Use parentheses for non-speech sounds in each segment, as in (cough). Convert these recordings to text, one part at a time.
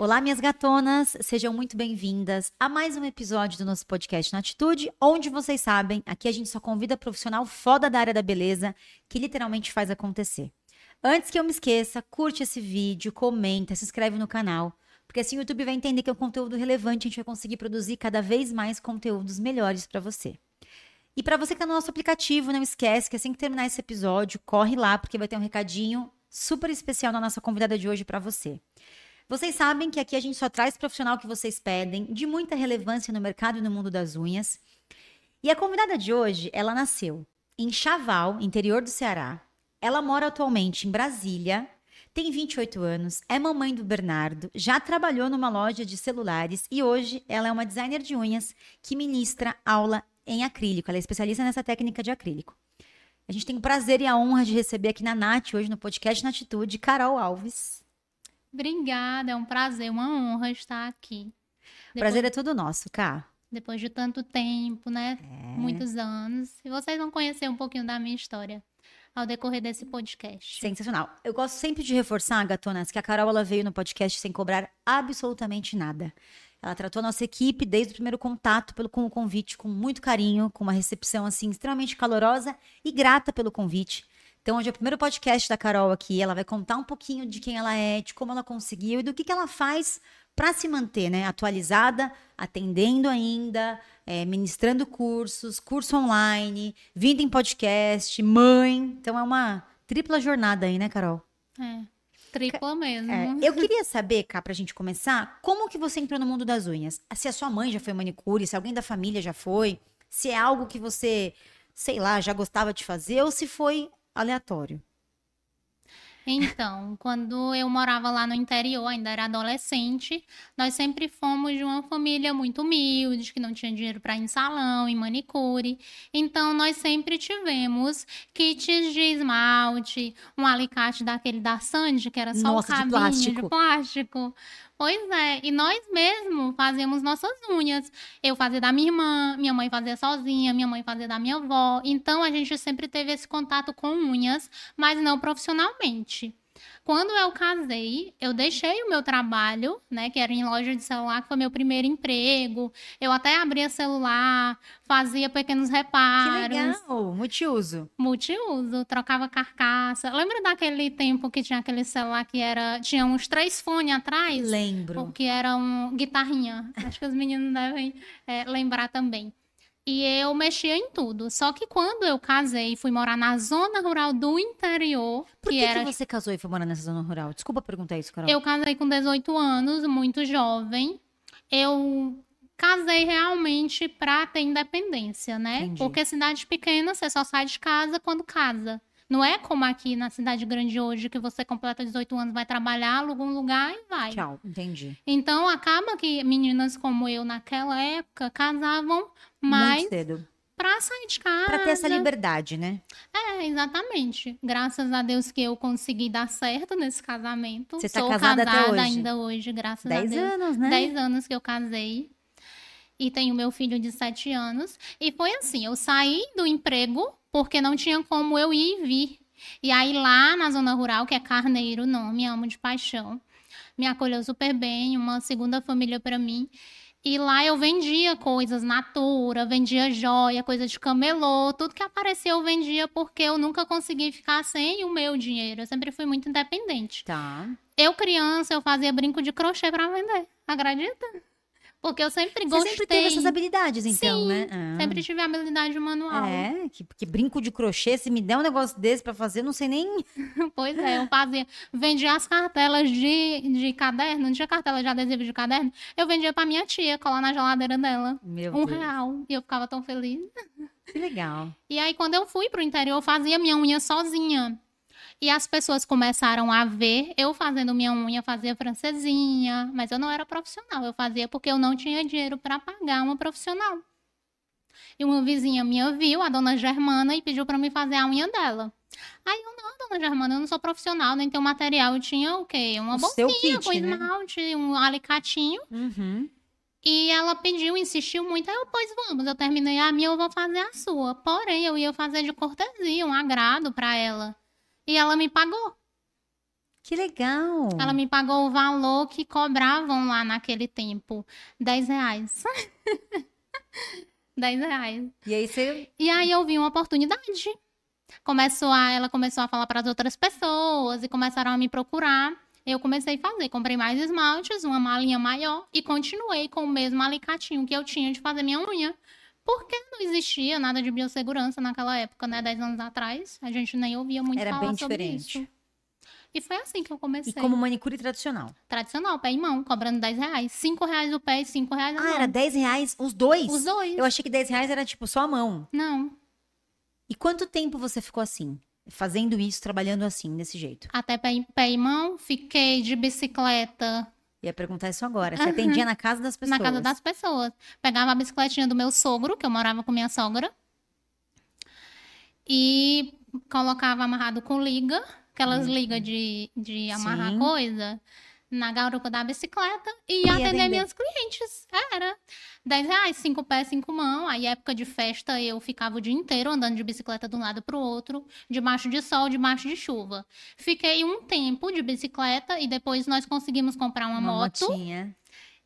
Olá, minhas gatonas, sejam muito bem-vindas a mais um episódio do nosso podcast na Atitude, onde vocês sabem, aqui a gente só convida profissional foda da área da beleza que literalmente faz acontecer. Antes que eu me esqueça, curte esse vídeo, comenta, se inscreve no canal, porque assim o YouTube vai entender que é um conteúdo relevante, a gente vai conseguir produzir cada vez mais conteúdos melhores para você. E para você que está no nosso aplicativo, não esquece que assim que terminar esse episódio, corre lá porque vai ter um recadinho super especial na nossa convidada de hoje para você. Vocês sabem que aqui a gente só traz profissional que vocês pedem, de muita relevância no mercado e no mundo das unhas. E a convidada de hoje, ela nasceu em Chaval, interior do Ceará. Ela mora atualmente em Brasília, tem 28 anos, é mamãe do Bernardo, já trabalhou numa loja de celulares e hoje ela é uma designer de unhas que ministra aula em acrílico. Ela é especialista nessa técnica de acrílico. A gente tem o prazer e a honra de receber aqui na Nath, hoje no podcast Na Carol Alves. Obrigada, é um prazer, uma honra estar aqui. O prazer é todo nosso, Cá. Depois de tanto tempo, né? É. Muitos anos. E vocês vão conhecer um pouquinho da minha história ao decorrer desse podcast. Sensacional. Eu gosto sempre de reforçar, gatonas, que a Carol ela veio no podcast sem cobrar absolutamente nada. Ela tratou a nossa equipe desde o primeiro contato pelo, com o convite com muito carinho, com uma recepção assim extremamente calorosa e grata pelo convite. Então, hoje é o primeiro podcast da Carol aqui. Ela vai contar um pouquinho de quem ela é, de como ela conseguiu e do que, que ela faz para se manter, né? Atualizada, atendendo ainda, é, ministrando cursos, curso online, vindo em podcast, mãe. Então, é uma tripla jornada aí, né, Carol? É, tripla mesmo. É, eu queria saber, cá, pra gente começar, como que você entrou no mundo das unhas? Se a sua mãe já foi manicure, se alguém da família já foi, se é algo que você, sei lá, já gostava de fazer, ou se foi aleatório. Então, quando eu morava lá no interior, ainda era adolescente, nós sempre fomos de uma família muito humilde, que não tinha dinheiro para ir em salão, em manicure. Então, nós sempre tivemos kits de esmalte, um alicate daquele da Sandy, que era só Nossa, um de cabinho plástico. de plástico. Pois é, e nós mesmos fazíamos nossas unhas. Eu fazia da minha irmã, minha mãe fazia sozinha, minha mãe fazia da minha avó. Então a gente sempre teve esse contato com unhas, mas não profissionalmente. Quando eu casei, eu deixei o meu trabalho, né, que era em loja de celular, que foi meu primeiro emprego. Eu até abria celular, fazia pequenos Que reparos legal, multiuso. multiuso, trocava carcaça. Lembra daquele tempo que tinha aquele celular que era tinha uns três fones atrás? Lembro. Porque era um guitarrinha. Acho que os meninos devem é, lembrar também. E eu mexia em tudo. Só que quando eu casei e fui morar na zona rural do interior, Por que, que era que você casou e foi morar nessa zona rural? Desculpa perguntar isso, Carol. eu casei com 18 anos, muito jovem. Eu casei realmente pra ter independência, né? Entendi. Porque cidade pequena, você só sai de casa quando casa. Não é como aqui na cidade grande hoje, que você completa 18 anos, vai trabalhar, aluga um lugar e vai. Tchau, entendi. Então, acaba que meninas como eu, naquela época, casavam mais Muito cedo. pra sair de casa. Pra ter essa liberdade, né? É, exatamente. Graças a Deus que eu consegui dar certo nesse casamento. Você tá Sou casada até hoje? ainda hoje, graças a Dez Deus. anos, né? 10 anos que eu casei. E tenho meu filho de 7 anos. E foi assim, eu saí do emprego porque não tinha como eu ir e vir. E aí lá na zona rural, que é Carneiro, não, me amo de paixão. Me acolheu super bem, uma segunda família para mim. E lá eu vendia coisas natura, vendia joia, coisa de camelô, tudo que apareceu eu vendia porque eu nunca consegui ficar sem o meu dinheiro. Eu sempre fui muito independente. Tá. Eu, criança, eu fazia brinco de crochê pra vender. Acredita? Porque eu sempre Você gostei. sempre teve essas habilidades, então, Sim, né? Ah. Sempre tive habilidade manual. É, que, que brinco de crochê, se me der um negócio desse pra fazer, eu não sei nem. (laughs) Pois é, eu fazia. Vendia as cartelas de, de caderno, não tinha cartela de adesivo de caderno. Eu vendia pra minha tia, colar na geladeira dela. Meu um Deus. real. E eu ficava tão feliz. Que legal. E aí, quando eu fui pro interior, eu fazia minha unha sozinha. E as pessoas começaram a ver eu fazendo minha unha, fazia francesinha, mas eu não era profissional. Eu fazia porque eu não tinha dinheiro para pagar uma profissional. E uma vizinha minha viu, a dona Germana, e pediu para me fazer a unha dela. Aí eu, não, dona Germana, eu não sou profissional, nem tenho material. Eu tinha o quê? Uma O bolsinha kit, com né? esmalte, um alicatinho. Uhum. E ela pediu, insistiu muito. Aí eu, pois vamos, eu terminei a minha, eu vou fazer a sua. Porém, eu ia fazer de cortesia, um agrado pra ela. E ela me pagou. Que legal. Ela me pagou o valor que cobravam lá naquele tempo. 10 reais. (laughs) 10 reais. E aí você. E aí eu vi uma oportunidade. Começou a, ela começou a falar para as outras pessoas e começaram a me procurar. Eu comecei a fazer, comprei mais esmaltes, uma malinha maior e continuei com o mesmo alicatinho que eu tinha de fazer minha unha. Porque não existia nada de biossegurança naquela época, né? 10 anos atrás. A gente nem ouvia muito Era falar bem sobre diferente. isso. E foi assim que eu comecei. E como manicure tradicional. Tradicional, pé e mão, cobrando 10 reais. 5 reais o pé e 5 reais a Ah, mão. era 10 reais os dois? Os dois. Eu achei que 10 reais era tipo só a mão. Não, E quanto tempo você ficou assim? Fazendo isso, trabalhando assim, desse jeito? até pé pé e mão. Fiquei de bicicleta Ia perguntar isso agora. Você atendia na casa das pessoas? na casa das pessoas. Pegava a bicicletinha do meu sogro, que eu morava com minha sogra. E colocava amarrado com liga, aquelas ligas de, de amarrar Sim. coisa, na garupa da bicicleta e ia atender vender. minhas clientes. Era. 10 reais, 5 pés, 5 mãos. Aí, época de festa, eu ficava o dia inteiro andando de bicicleta de um lado pro outro, debaixo de sol, debaixo de chuva. Fiquei um tempo de bicicleta e depois nós conseguimos comprar uma, moto. motinha.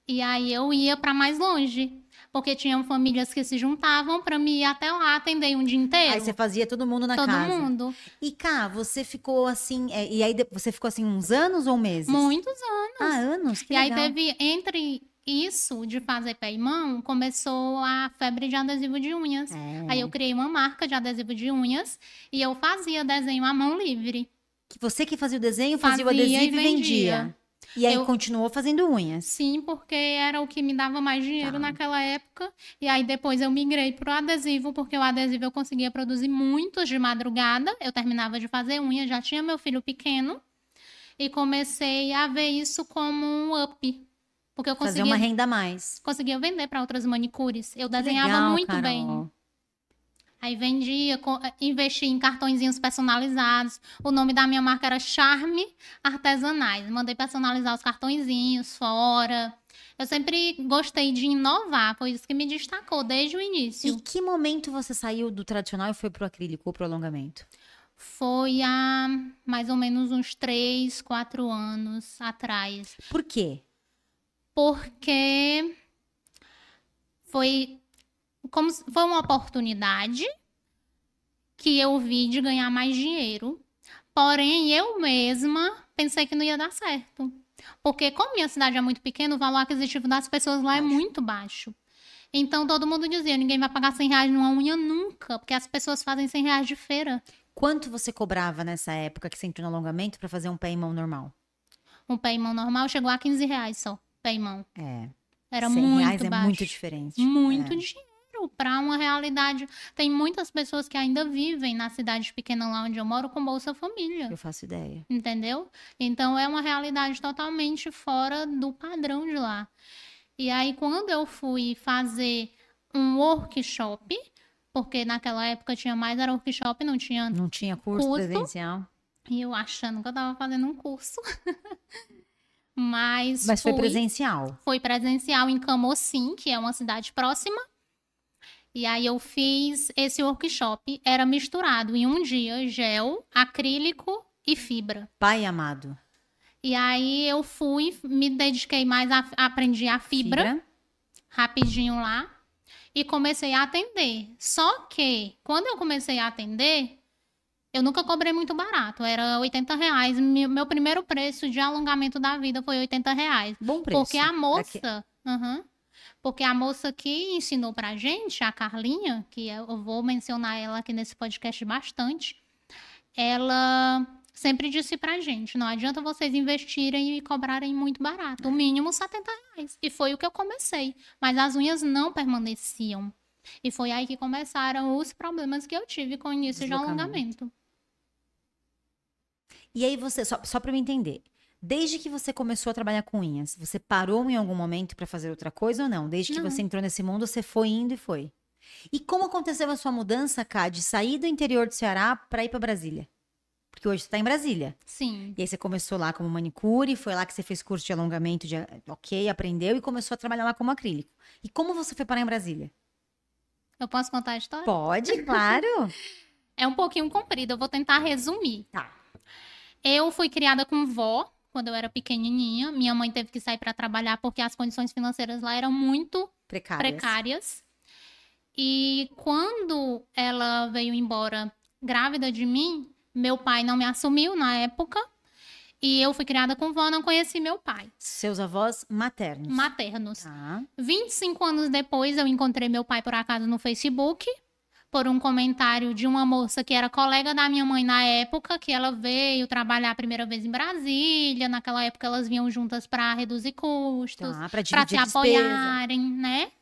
E aí eu ia para mais longe. Porque tinham famílias que se juntavam para me ir até lá atender um dia inteiro. Aí você fazia todo mundo na Todo casa. mundo. E cá, você ficou assim. é, e aí você ficou assim uns anos ou meses? Muitos anos. Ah, anos? Que e aí legal. teve, entre isso de fazer pé e mão, começou a febre de adesivo de unhas. É. Aí eu criei uma marca de adesivo de unhas e eu fazia desenho à mão livre. Que Você que fazia o desenho, fazia, o Fazia e adesivo e vendia. vendia. E aí Eu- continuou fazendo unhas. Sim, porque era o que me dava mais dinheiro Tá. naquela época. E aí depois eu migrei pro adesivo, porque o adesivo eu conseguia produzir muitos de madrugada. Eu terminava de fazer unha, já tinha meu filho pequeno. E comecei a ver isso como um up. Porque eu Fazer conseguia, uma renda a mais. conseguia vender para outras manicures. Eu desenhava legal, muito Carol. bem. Aí vendia, investi em cartõezinhos personalizados. O nome da minha marca era Charme Artesanais. Mandei personalizar os cartõezinhos fora. Eu sempre gostei de inovar, foi isso que me destacou desde o início. que momento você saiu do tradicional e foi pro acrílico ou pro alongamento? Foi há mais ou menos uns três, quatro anos atrás. Por quê? porque foi como foi uma oportunidade que eu vi de ganhar mais dinheiro. Porém, eu mesma pensei que não ia dar certo. Porque como minha cidade é muito pequena, o valor aquisitivo das pessoas lá é muito baixo. Então todo mundo dizia, ninguém vai pagar 100 reais numa unha nunca, porque as pessoas fazem 100 reais de feira. Quanto você cobrava nessa época que você entrou no alongamento pra fazer um pé e mão normal? Um pé e mão normal chegou a 15 reais só, pé e mão. É. Era 100 muito reais baixo. é muito diferente. muito É. dinheiro para uma realidade. Tem muitas pessoas que ainda vivem na cidade pequena lá onde eu moro com Bolsa Família, Eu faço ideia. entendeu? Então é uma realidade totalmente fora do padrão de lá. E aí quando eu fui fazer um workshop, porque naquela época tinha mais era workshop, não tinha Não tinha curso Curso. presencial? e eu achando que eu tava fazendo um curso. (laughs) Mas, Mas foi presencial. foi presencial em Camocim, que é uma cidade próxima. E aí eu fiz esse workshop, era misturado em um dia gel, acrílico e fibra. Pai amado. E aí eu fui, me dediquei mais a aprendi a fibra, rapidinho lá e comecei a atender. Só que quando eu comecei a atender, eu nunca cobrei muito barato, era 80 reais. Meu primeiro preço de alongamento da vida foi 80 reais. Bom preço. Porque a Aqui- moça. Porque a moça que ensinou pra gente, a Carlinha, que eu vou mencionar ela aqui nesse podcast bastante, ela sempre disse pra gente: não adianta vocês investirem e cobrarem muito barato, o mínimo 70 reais. E foi o que eu comecei. Mas as unhas não permaneciam. E foi aí que começaram os problemas que eu tive com o início de alongamento. E aí você, só, só pra eu entender, desde que você começou a trabalhar com unhas, você parou em algum momento pra fazer outra coisa ou não? Desde que Não. você entrou nesse mundo, você foi indo e foi. E como aconteceu a sua mudança, Ká, de sair do interior do Ceará pra ir pra Brasília? Porque hoje você tá em Brasília. Sim. E aí você começou lá como manicure, foi lá que você fez curso de alongamento, de, ok, aprendeu e começou a trabalhar lá como acrílico. E como você foi parar em Brasília? Eu posso contar a história? Pode, (laughs) claro. É um pouquinho comprido, eu vou tentar resumir. Tá. Eu fui criada com vó quando eu era pequenininha. Minha mãe teve que sair para trabalhar porque as condições financeiras lá eram muito Precárias. precárias. E quando ela veio embora grávida de mim, meu pai não me assumiu na época. E eu fui criada com vó, não conheci meu pai. Seus avós maternos. Maternos. Tá. 25 anos depois, eu encontrei meu pai por acaso no Facebook, por um comentário de uma moça que era colega da minha mãe na época, que ela veio trabalhar a primeira vez em Brasília. Naquela época, elas vinham juntas para reduzir custos, Tá, para se apoiarem, né?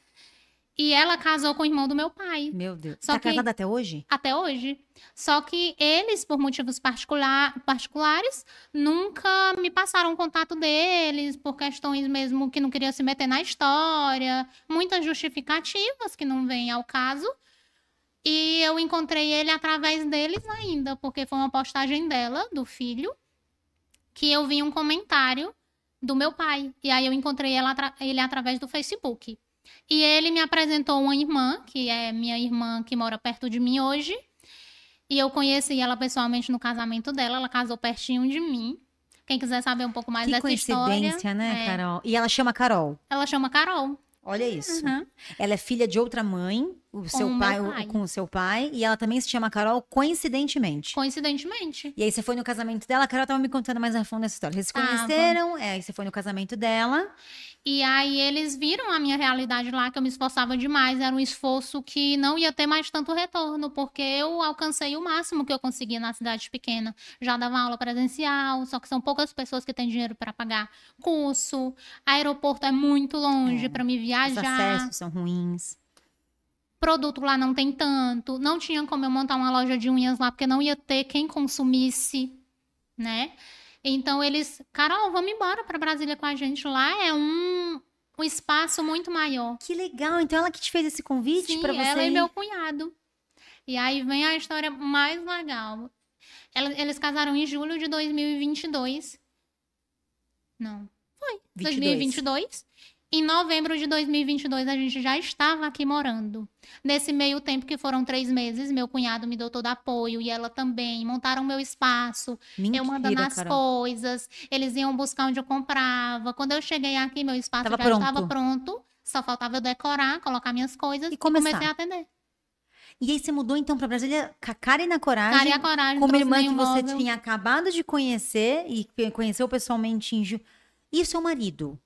E ela casou com o irmão do meu pai. Meu Deus. Só tá que- casada até hoje? Até hoje. Só que eles, por motivos particular- particulares, nunca me passaram o contato deles, por questões mesmo que não queria se meter na história, muitas justificativas que não vêm ao caso. E eu encontrei ele através deles ainda, porque foi uma postagem dela, do filho, que eu vi um comentário do meu pai. E aí eu encontrei ela atra- ele através do Facebook. E ele me apresentou uma irmã, que é minha irmã que mora perto de mim hoje. E eu conheci ela pessoalmente no casamento dela. Ela casou pertinho de mim. Quem quiser saber um pouco mais que dessa história. coincidência, né, é, Carol? E ela chama Carol. Ela chama Carol. Olha isso. Uhum. Ela é filha de outra mãe, o seu o meu pai, o- pai. com o seu pai, e ela também se chama Carol coincidentemente. Coincidentemente. E aí você foi no casamento dela, a Carol tava me contando mais a fundo essa história. Vocês se conheceram, é, aí você foi no casamento dela. E aí eles viram a minha realidade lá, que eu me esforçava demais. Era um esforço que não ia ter mais tanto retorno, porque eu alcancei o máximo que eu conseguia na cidade pequena. Já dava aula presencial, só que são poucas pessoas que têm dinheiro para pagar curso. Aeroporto é muito longe É, para me Os viajar. acessos são ruins. Produto lá não tem tanto. Não tinha como eu montar uma loja de unhas lá, porque não ia ter quem consumisse, né? Então eles, Carol, vamos embora para Brasília com a gente lá. É um, um espaço muito maior. Que legal. Então ela que te fez esse convite pra você. ela e meu cunhado. E aí vem a história mais legal. Eles casaram em julho de 2022. Não, 22. 2022. Em novembro de 2022, a gente já estava aqui morando. Nesse meio tempo, que foram três meses, meu cunhado me deu todo apoio e ela também. Montaram meu espaço, Mentira, eu mandando as Carol. coisas. Eles iam buscar onde eu comprava. Quando eu cheguei aqui, meu espaço Tava já pronto. estava pronto. Só faltava eu decorar, colocar minhas coisas E e, começar. comecei a atender. E aí você mudou então pra Brasília com a cara e na coragem. Cara e a coragem. como irmã que você tinha acabado de conhecer e conheceu pessoalmente em Ju. E o seu marido?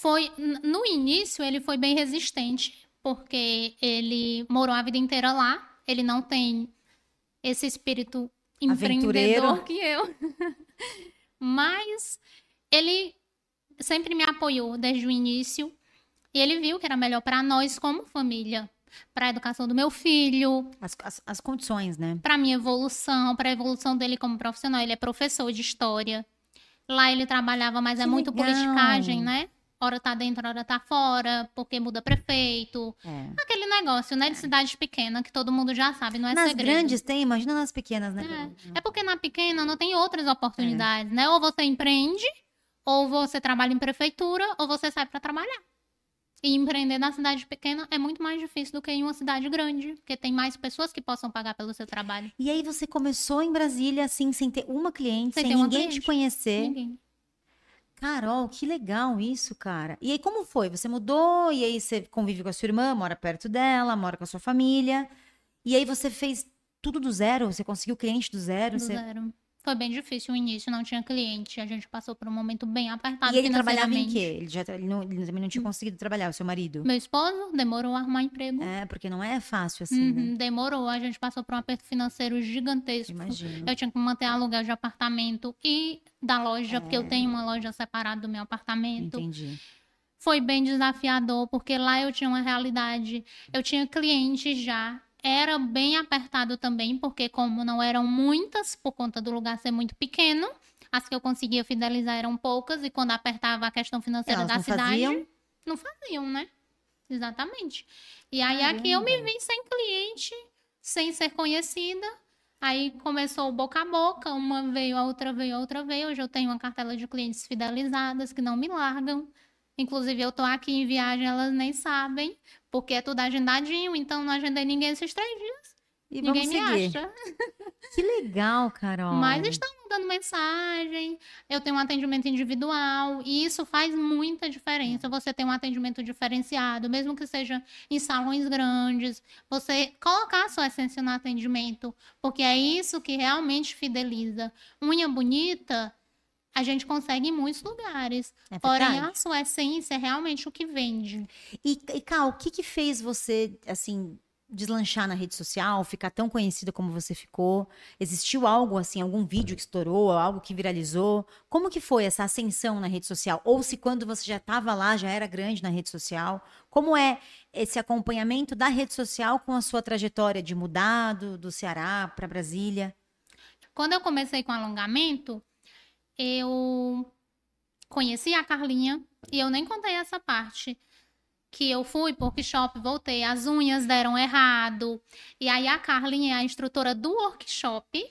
Foi, no início, ele foi bem resistente, porque ele morou a vida inteira lá. Ele não tem esse espírito empreendedor que eu. (laughs) Mas ele sempre me apoiou desde o início. E ele viu que era melhor para nós como família, para a educação do meu filho, As, as, as condições, né? para minha evolução, para a evolução dele como profissional. Ele é professor de história. Lá ele trabalhava, mas é Que muito legal. politicagem, né? Hora tá dentro, hora tá fora, porque muda prefeito. É. Aquele negócio, né, de cidade pequena, que todo mundo já sabe, não é nas segredo. grandes tem, imagina nas pequenas, né? É porque na pequena não tem outras oportunidades, né? Ou você empreende, ou você trabalha em prefeitura, ou você sai para trabalhar. E empreender na cidade pequena é muito mais difícil do que em uma cidade grande, porque tem mais pessoas que possam pagar pelo seu trabalho. E aí você começou em Brasília, assim, sem ter uma cliente, Sem sem, ter uma ninguém te cliente. conhecer. Ninguém. Carol, que legal isso, cara. E aí como foi? Você mudou, e aí você convive com a sua irmã, mora perto dela, mora com a sua família. E aí você fez tudo do zero? Você conseguiu cliente do zero? Do você... zero. Foi bem difícil o início, não tinha cliente. A gente passou por um momento bem apertado E ele trabalhava em quê? Ele, já, ele, não- ele também não tinha conseguido trabalhar, o seu marido? Meu esposo demorou a arrumar emprego. É, porque não é fácil assim, né? Uhum, demorou. A gente passou por um aperto financeiro gigantesco. Imagino. Eu tinha que manter aluguel de apartamento e da loja, porque É. eu tenho uma loja separada do meu apartamento. Entendi. Foi bem desafiador, porque lá eu tinha uma realidade, eu tinha clientes já. Era bem apertado também, porque como não eram muitas, por conta do lugar ser muito pequeno, as que eu conseguia fidelizar eram poucas, e quando apertava a questão financeira Elas da não cidade, faziam? não faziam, né? Exatamente. E aí aqui eu me Caramba. vi sem cliente, sem ser conhecida. Aí começou o boca a boca, uma veio, a outra veio, a outra veio. Hoje eu tenho uma cartela de clientes fidelizadas que não me largam. Inclusive, eu tô aqui em viagem, elas nem sabem, porque é tudo agendadinho, então não agendei ninguém esses três dias. E Ninguém me acha. Que legal, Carol. Mas estão mandando mensagem, eu tenho um atendimento individual, e isso faz muita diferença. Você tem um atendimento diferenciado, mesmo que seja em salões grandes, você colocar a sua essência no atendimento, porque é isso que realmente fideliza. Unha bonita, a gente consegue em muitos lugares. É Porém, a sua essência é realmente o que vende. E, e Cal, o que que fez você, assim, deslanchar na rede social, ficar tão conhecida como você ficou? Existiu algo, assim, algum vídeo que estourou, algo que viralizou? Como que foi essa ascensão na rede social? Ou se quando você já estava lá, já era grande na rede social? Como é esse acompanhamento da rede social com a sua trajetória de mudar do, do Ceará para Brasília? Quando eu comecei com alongamento, eu conheci a Carlinha e eu nem contei essa parte. Que eu fui pro workshop, voltei, as unhas deram errado. E aí a Carlinha é a instrutora do workshop,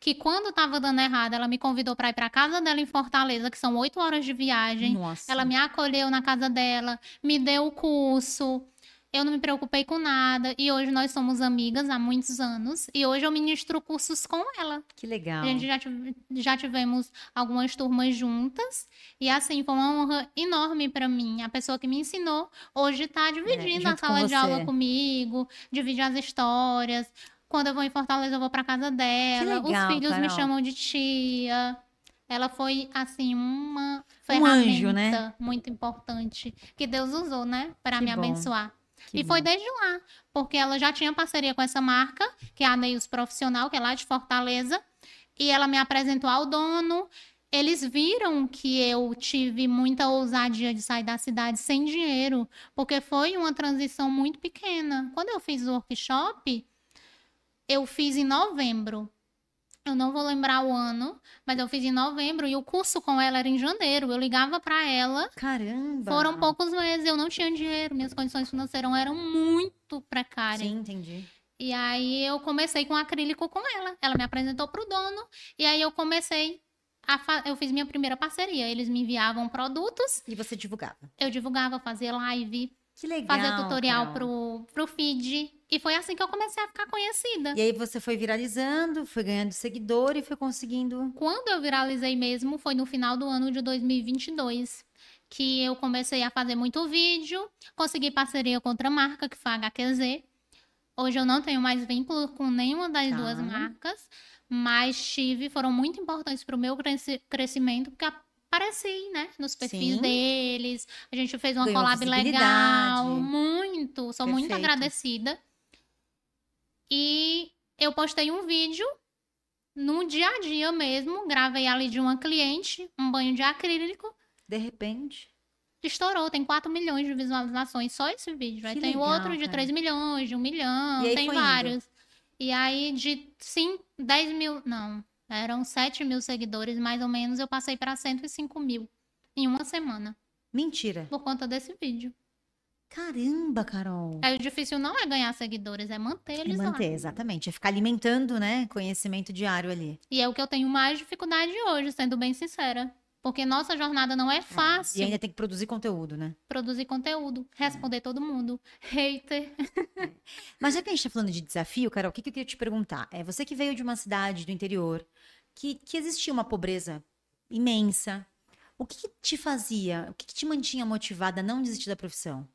que quando tava dando errado, ela me convidou para ir pra casa dela em Fortaleza, que são oito horas de viagem. Nossa. Ela me acolheu na casa dela, me deu o curso. Eu não me preocupei com nada. E hoje nós somos amigas há muitos anos. E hoje eu ministro cursos com ela. Que legal. A gente já, tive- já tivemos algumas turmas juntas. E assim, foi uma honra enorme para mim. A pessoa que me ensinou hoje está dividindo a junto com sala de aula comigo, divide as histórias. Quando eu vou em Fortaleza, eu vou para casa dela. legal, Os filhos me Carol. chamam de tia. Ela foi, assim, uma Um ferramenta anjo, né? muito importante que Deus usou, né, para me bom. abençoar. Que e foi desde lá, porque ela já tinha parceria com essa marca, que é a Neils Profissional, que é lá de Fortaleza, e ela me apresentou ao dono. Eles viram que eu tive muita ousadia de sair da cidade sem dinheiro, porque foi uma transição muito pequena. Quando eu fiz o workshop, eu fiz em novembro. Eu não vou lembrar o ano, mas eu fiz em novembro e o curso com ela era em janeiro. Eu ligava para ela Caramba. foram poucos meses, eu não tinha dinheiro, minhas condições financeiras eram muito precárias. Sim, entendi. E aí eu comecei com acrílico com ela. Ela me apresentou pro dono e aí eu comecei a fa... eu fiz minha primeira parceria. Eles me enviavam produtos, E você divulgava. eu divulgava, fazia live, Que legal. fazia tutorial pro, pro feed. E foi assim que eu comecei a ficar conhecida. E aí você foi viralizando, foi ganhando seguidor e foi conseguindo. Quando eu viralizei mesmo foi no final do ano de 2022. Que eu comecei a fazer muito vídeo, consegui parceria com outra marca, que foi a HQZ. Hoje eu não tenho mais vínculo com nenhuma das Tá. duas marcas, mas tive, foram muito importantes para o meu cresci- crescimento, porque apareci, né, nos perfis Sim. deles. A gente fez uma Ganhou collab legal, muito, sou muito Perfeito. agradecida. E eu postei um vídeo no dia a dia mesmo, gravei ali de uma cliente, um banho de acrílico, De repente. estourou, tem 4 milhões de visualizações, só esse vídeo. Aí Que tem legal, outro de cara. 3 milhões, de 1 milhão, E aí tem foi indo. vários. E aí de sim, 10 mil, não, eram 7 mil seguidores mais ou menos, eu passei para 105 mil em uma semana, Mentira. por conta desse vídeo. Caramba, Carol. Aí o difícil não é ganhar seguidores, é manter É eles manter, lá. exatamente. É ficar alimentando, né? Conhecimento diário ali. E é o que eu tenho mais dificuldade hoje, sendo bem sincera. Porque nossa jornada não é fácil E ainda tem que produzir conteúdo, né? produzir conteúdo, responder todo mundo. Hater. Mas já que a gente tá falando de desafio, Carol, o que, que eu queria te perguntar? É você que veio de uma cidade do interior, que, que existia uma pobreza imensa. O que, que te fazia, o que, que te mantinha motivada a não desistir da profissão?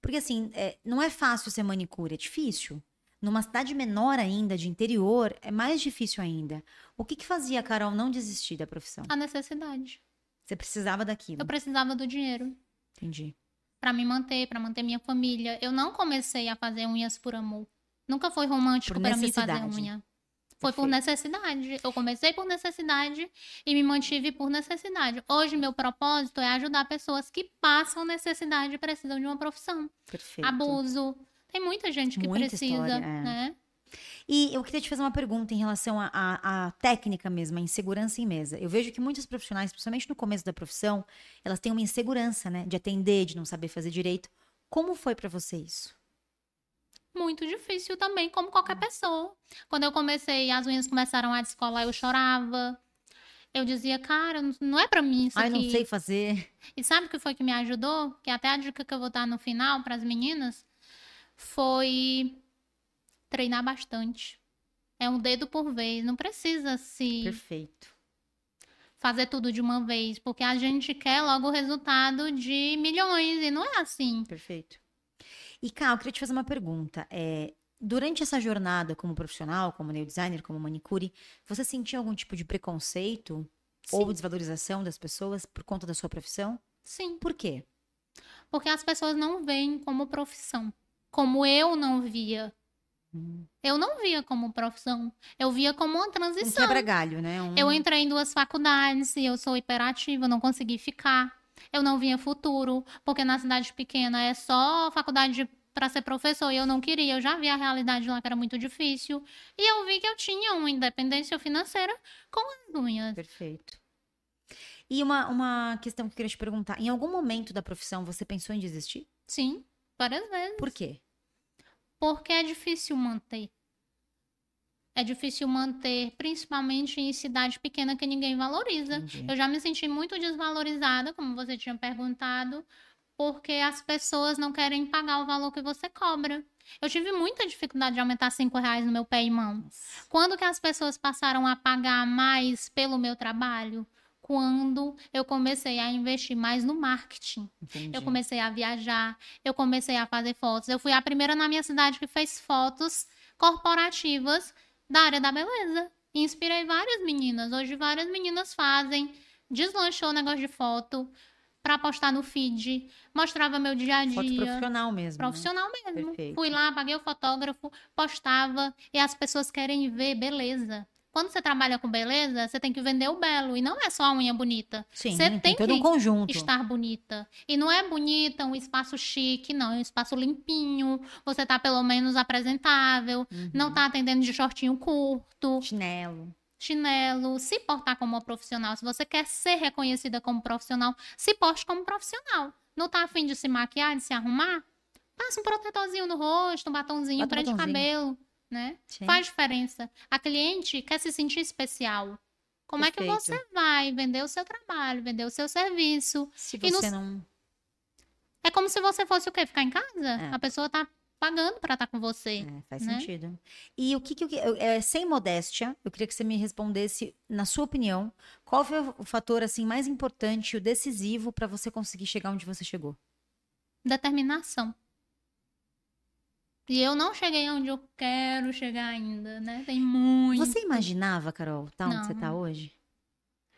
Porque assim, é, não é fácil ser manicure, é difícil. Numa cidade menor ainda, de interior, é mais difícil ainda. O que, que fazia a Carol não desistir da profissão? A necessidade. Você precisava daquilo. Eu precisava do dinheiro. Entendi. Pra me manter, pra manter minha família. Eu não comecei a fazer unhas por amor. Nunca foi romântico Por pra mim fazer unha. Foi por necessidade. Eu comecei por necessidade e me mantive por necessidade. Hoje, meu propósito é ajudar pessoas que passam necessidade e precisam de uma profissão. Perfeito. Abuso. Tem muita gente que Muita precisa, história, é. né? E eu queria te fazer uma pergunta em relação à técnica mesmo, a insegurança em mesa. Eu vejo que muitos profissionais, principalmente no começo da profissão, elas têm uma insegurança, né? De atender, de não saber fazer direito. Como foi pra você isso? Muito difícil também, como qualquer pessoa. Quando eu comecei, as unhas começaram a descolar, eu chorava. Eu dizia, cara, não- é pra mim isso Ai, aqui. não sei fazer. E sabe o que foi que me ajudou? Que até a dica que eu vou dar no final para as meninas foi treinar bastante. É um dedo por vez, não precisa se Perfeito. fazer tudo de uma vez, porque a gente quer logo o resultado de milhões e não é assim. Perfeito. E, Ká, eu queria te fazer uma pergunta. É, durante essa jornada como profissional, como nail designer, como manicure, você sentia algum tipo de preconceito ou Sim. desvalorização das pessoas por conta da sua profissão? Sim, Por quê? porque as pessoas não veem como profissão, como eu não via. Hum. Eu não via como profissão, eu via como uma Um transição. quebra-galho, né? Um... Eu entrei em duas faculdades e eu sou hiperativa, não consegui ficar. Eu não via futuro, porque na cidade pequena é só faculdade para ser professor e eu não queria. Eu já vi a realidade lá que era muito difícil. E eu vi que eu tinha uma independência financeira com as unhas. Perfeito. E uma, uma questão que eu queria te perguntar. Em algum momento da profissão você pensou em desistir? Sim, várias vezes. Por quê? Porque é difícil manter. É difícil manter, principalmente em cidade pequena que ninguém valoriza. Entendi. Eu já me senti muito desvalorizada, como você tinha perguntado, porque as pessoas não querem pagar o valor que você cobra. Eu tive muita dificuldade de aumentar cinco reais no meu pé e mão. Nossa. Quando que as pessoas passaram a pagar mais pelo meu trabalho? Quando eu comecei a investir mais no marketing. Entendi. Eu comecei a viajar, eu comecei a fazer fotos. Eu fui a primeira na minha cidade que fez fotos corporativas da área da beleza. Inspirei várias meninas. Hoje várias meninas fazem. Deslanchou o negócio de foto pra postar no feed. Mostrava meu dia a dia. Foto profissional mesmo. né? Profissional mesmo. Perfeito. Fui lá, paguei o fotógrafo, postava e as pessoas querem ver beleza. Quando você trabalha com beleza, você tem que vender o belo e não é só a unha bonita. Sim, você tem, tem todo um que conjunto. estar bonita. E não é bonita, um espaço chique, não, é um espaço limpinho. Você tá pelo menos apresentável, Uhum. não tá atendendo de shortinho curto, Chinelo. chinelo, se portar como uma profissional. Se você quer ser reconhecida como profissional, se porte como profissional. Não tá afim de se maquiar, de se arrumar? Passa um protetorzinho no rosto, um batonzinho, Bota um prende batonzinho. cabelo, né? Sim. Faz diferença. A cliente quer se sentir especial. Como é que Perfeito. você vai vender o seu trabalho, vender o seu serviço? Se você não. É como se você fosse o quê? Ficar em casa? É. A pessoa tá pagando pra estar com você. É, faz né? sentido. E o que que eu, eu- é, sem modéstia, eu queria que você me respondesse, na sua opinião, qual foi o fator assim mais importante, o decisivo para você conseguir chegar onde você chegou? Determinação. E eu não cheguei onde eu quero chegar ainda, né? Tem muito. Você imaginava, Carol, tá onde você tá Não. hoje?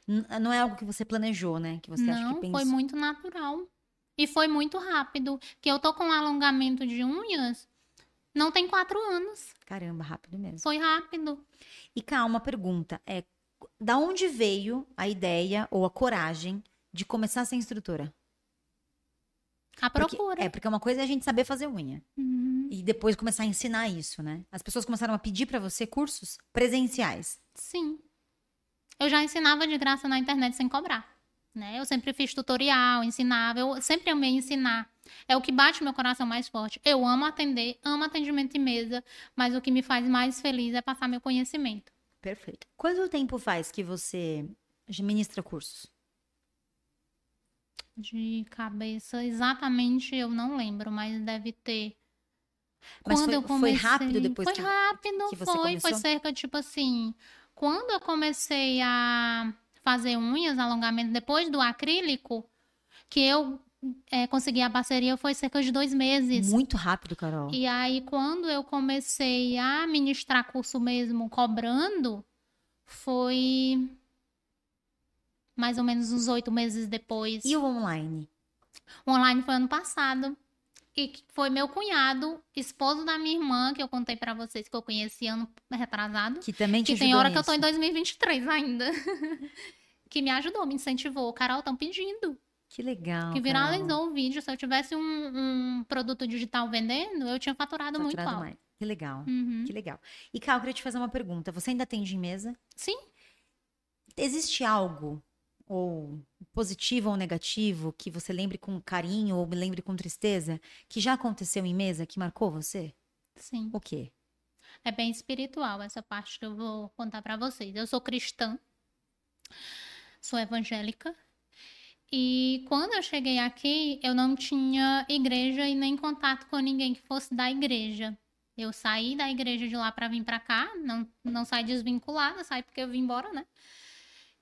N- Não é algo que você planejou, né? Que você acha não, que pensou. foi muito natural. E foi muito rápido. Que eu tô com um alongamento de unhas não tem quatro anos. Caramba, rápido mesmo. Foi rápido. E cá, uma pergunta. É, da onde veio a ideia ou a coragem de começar a ser instrutora? A Porque- procura. é, porque uma coisa é a gente saber fazer unha. Uhum. E depois começar a ensinar isso, né? As pessoas começaram a pedir pra você cursos presenciais. Sim. Eu já ensinava de graça na internet sem cobrar. Né? Eu sempre fiz tutorial, ensinava, eu sempre amei ensinar. É o que bate meu coração mais forte. Eu amo atender, amo atendimento em mesa, mas o que me faz mais feliz é passar meu conhecimento. Perfeito. Quanto tempo faz que você ministra cursos? De cabeça, exatamente eu não lembro, mas deve ter. Mas quando foi- eu foi comecei, rápido depois foi que- rápido, que você foi, foi começou? cerca tipo assim, quando eu comecei a fazer unhas, alongamento depois do acrílico, que eu eh, consegui a parceria foi cerca de dois meses. Muito rápido, Carol. E aí, quando eu comecei a ministrar curso mesmo cobrando, foi mais ou menos uns oito meses depois. E o online? O online foi ano passado. E foi meu cunhado, esposo da minha irmã, que eu contei pra vocês que eu conheci ano retrasado. Que também te Que tem hora que eu tô em nisso. 2023 ainda. (laughs) que me ajudou, me incentivou. Carol, estão pedindo. Que legal. que Carol. viralizou o vídeo. Se eu tivesse um, um produto digital vendendo, eu tinha faturado, muito Faturado alto. mais. Que legal. Uhum. Que legal. E, Cal, eu queria te fazer uma pergunta. Você ainda atende em mesa? Sim, Existe algo, ou positivo ou negativo, que você lembre com carinho ou me lembre com tristeza, que já aconteceu em mesa, que marcou você? sim. O quê? É bem espiritual essa parte que eu vou contar pra vocês. Eu sou cristã, sou evangélica. E quando eu cheguei aqui, eu não tinha igreja e nem contato com ninguém que fosse da igreja. Eu saí da igreja de lá para vir para cá, não, não saí desvinculada, saí porque eu vim embora, né?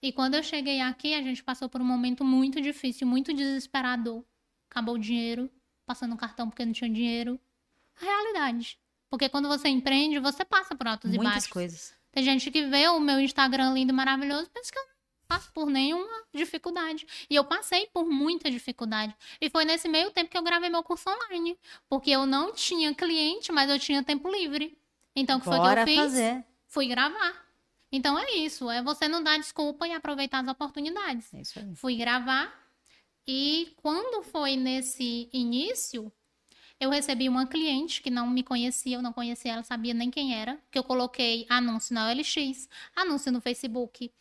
E quando eu cheguei aqui, a gente passou por um momento muito difícil, muito desesperador. Acabou o dinheiro, passando cartão porque não tinha dinheiro. A realidade. Porque quando você empreende, você passa por altos Muitas e baixos. coisas. Tem gente que vê o meu Instagram lindo e maravilhoso, pensa que eu não passo por nenhuma dificuldade. E eu passei por muita dificuldade. E foi nesse meio tempo que eu gravei meu curso online. Porque eu não tinha cliente, mas eu tinha tempo livre. Então, o que foi que Bora eu fiz? fazer. Fui gravar. Então é isso, é você não dar desculpa e aproveitar as oportunidades. É isso aí. Fui gravar e quando foi nesse início, eu recebi uma cliente que não me conhecia, eu não conhecia ela, sabia nem quem era, que eu coloquei anúncio na OLX, anúncio no Facebook,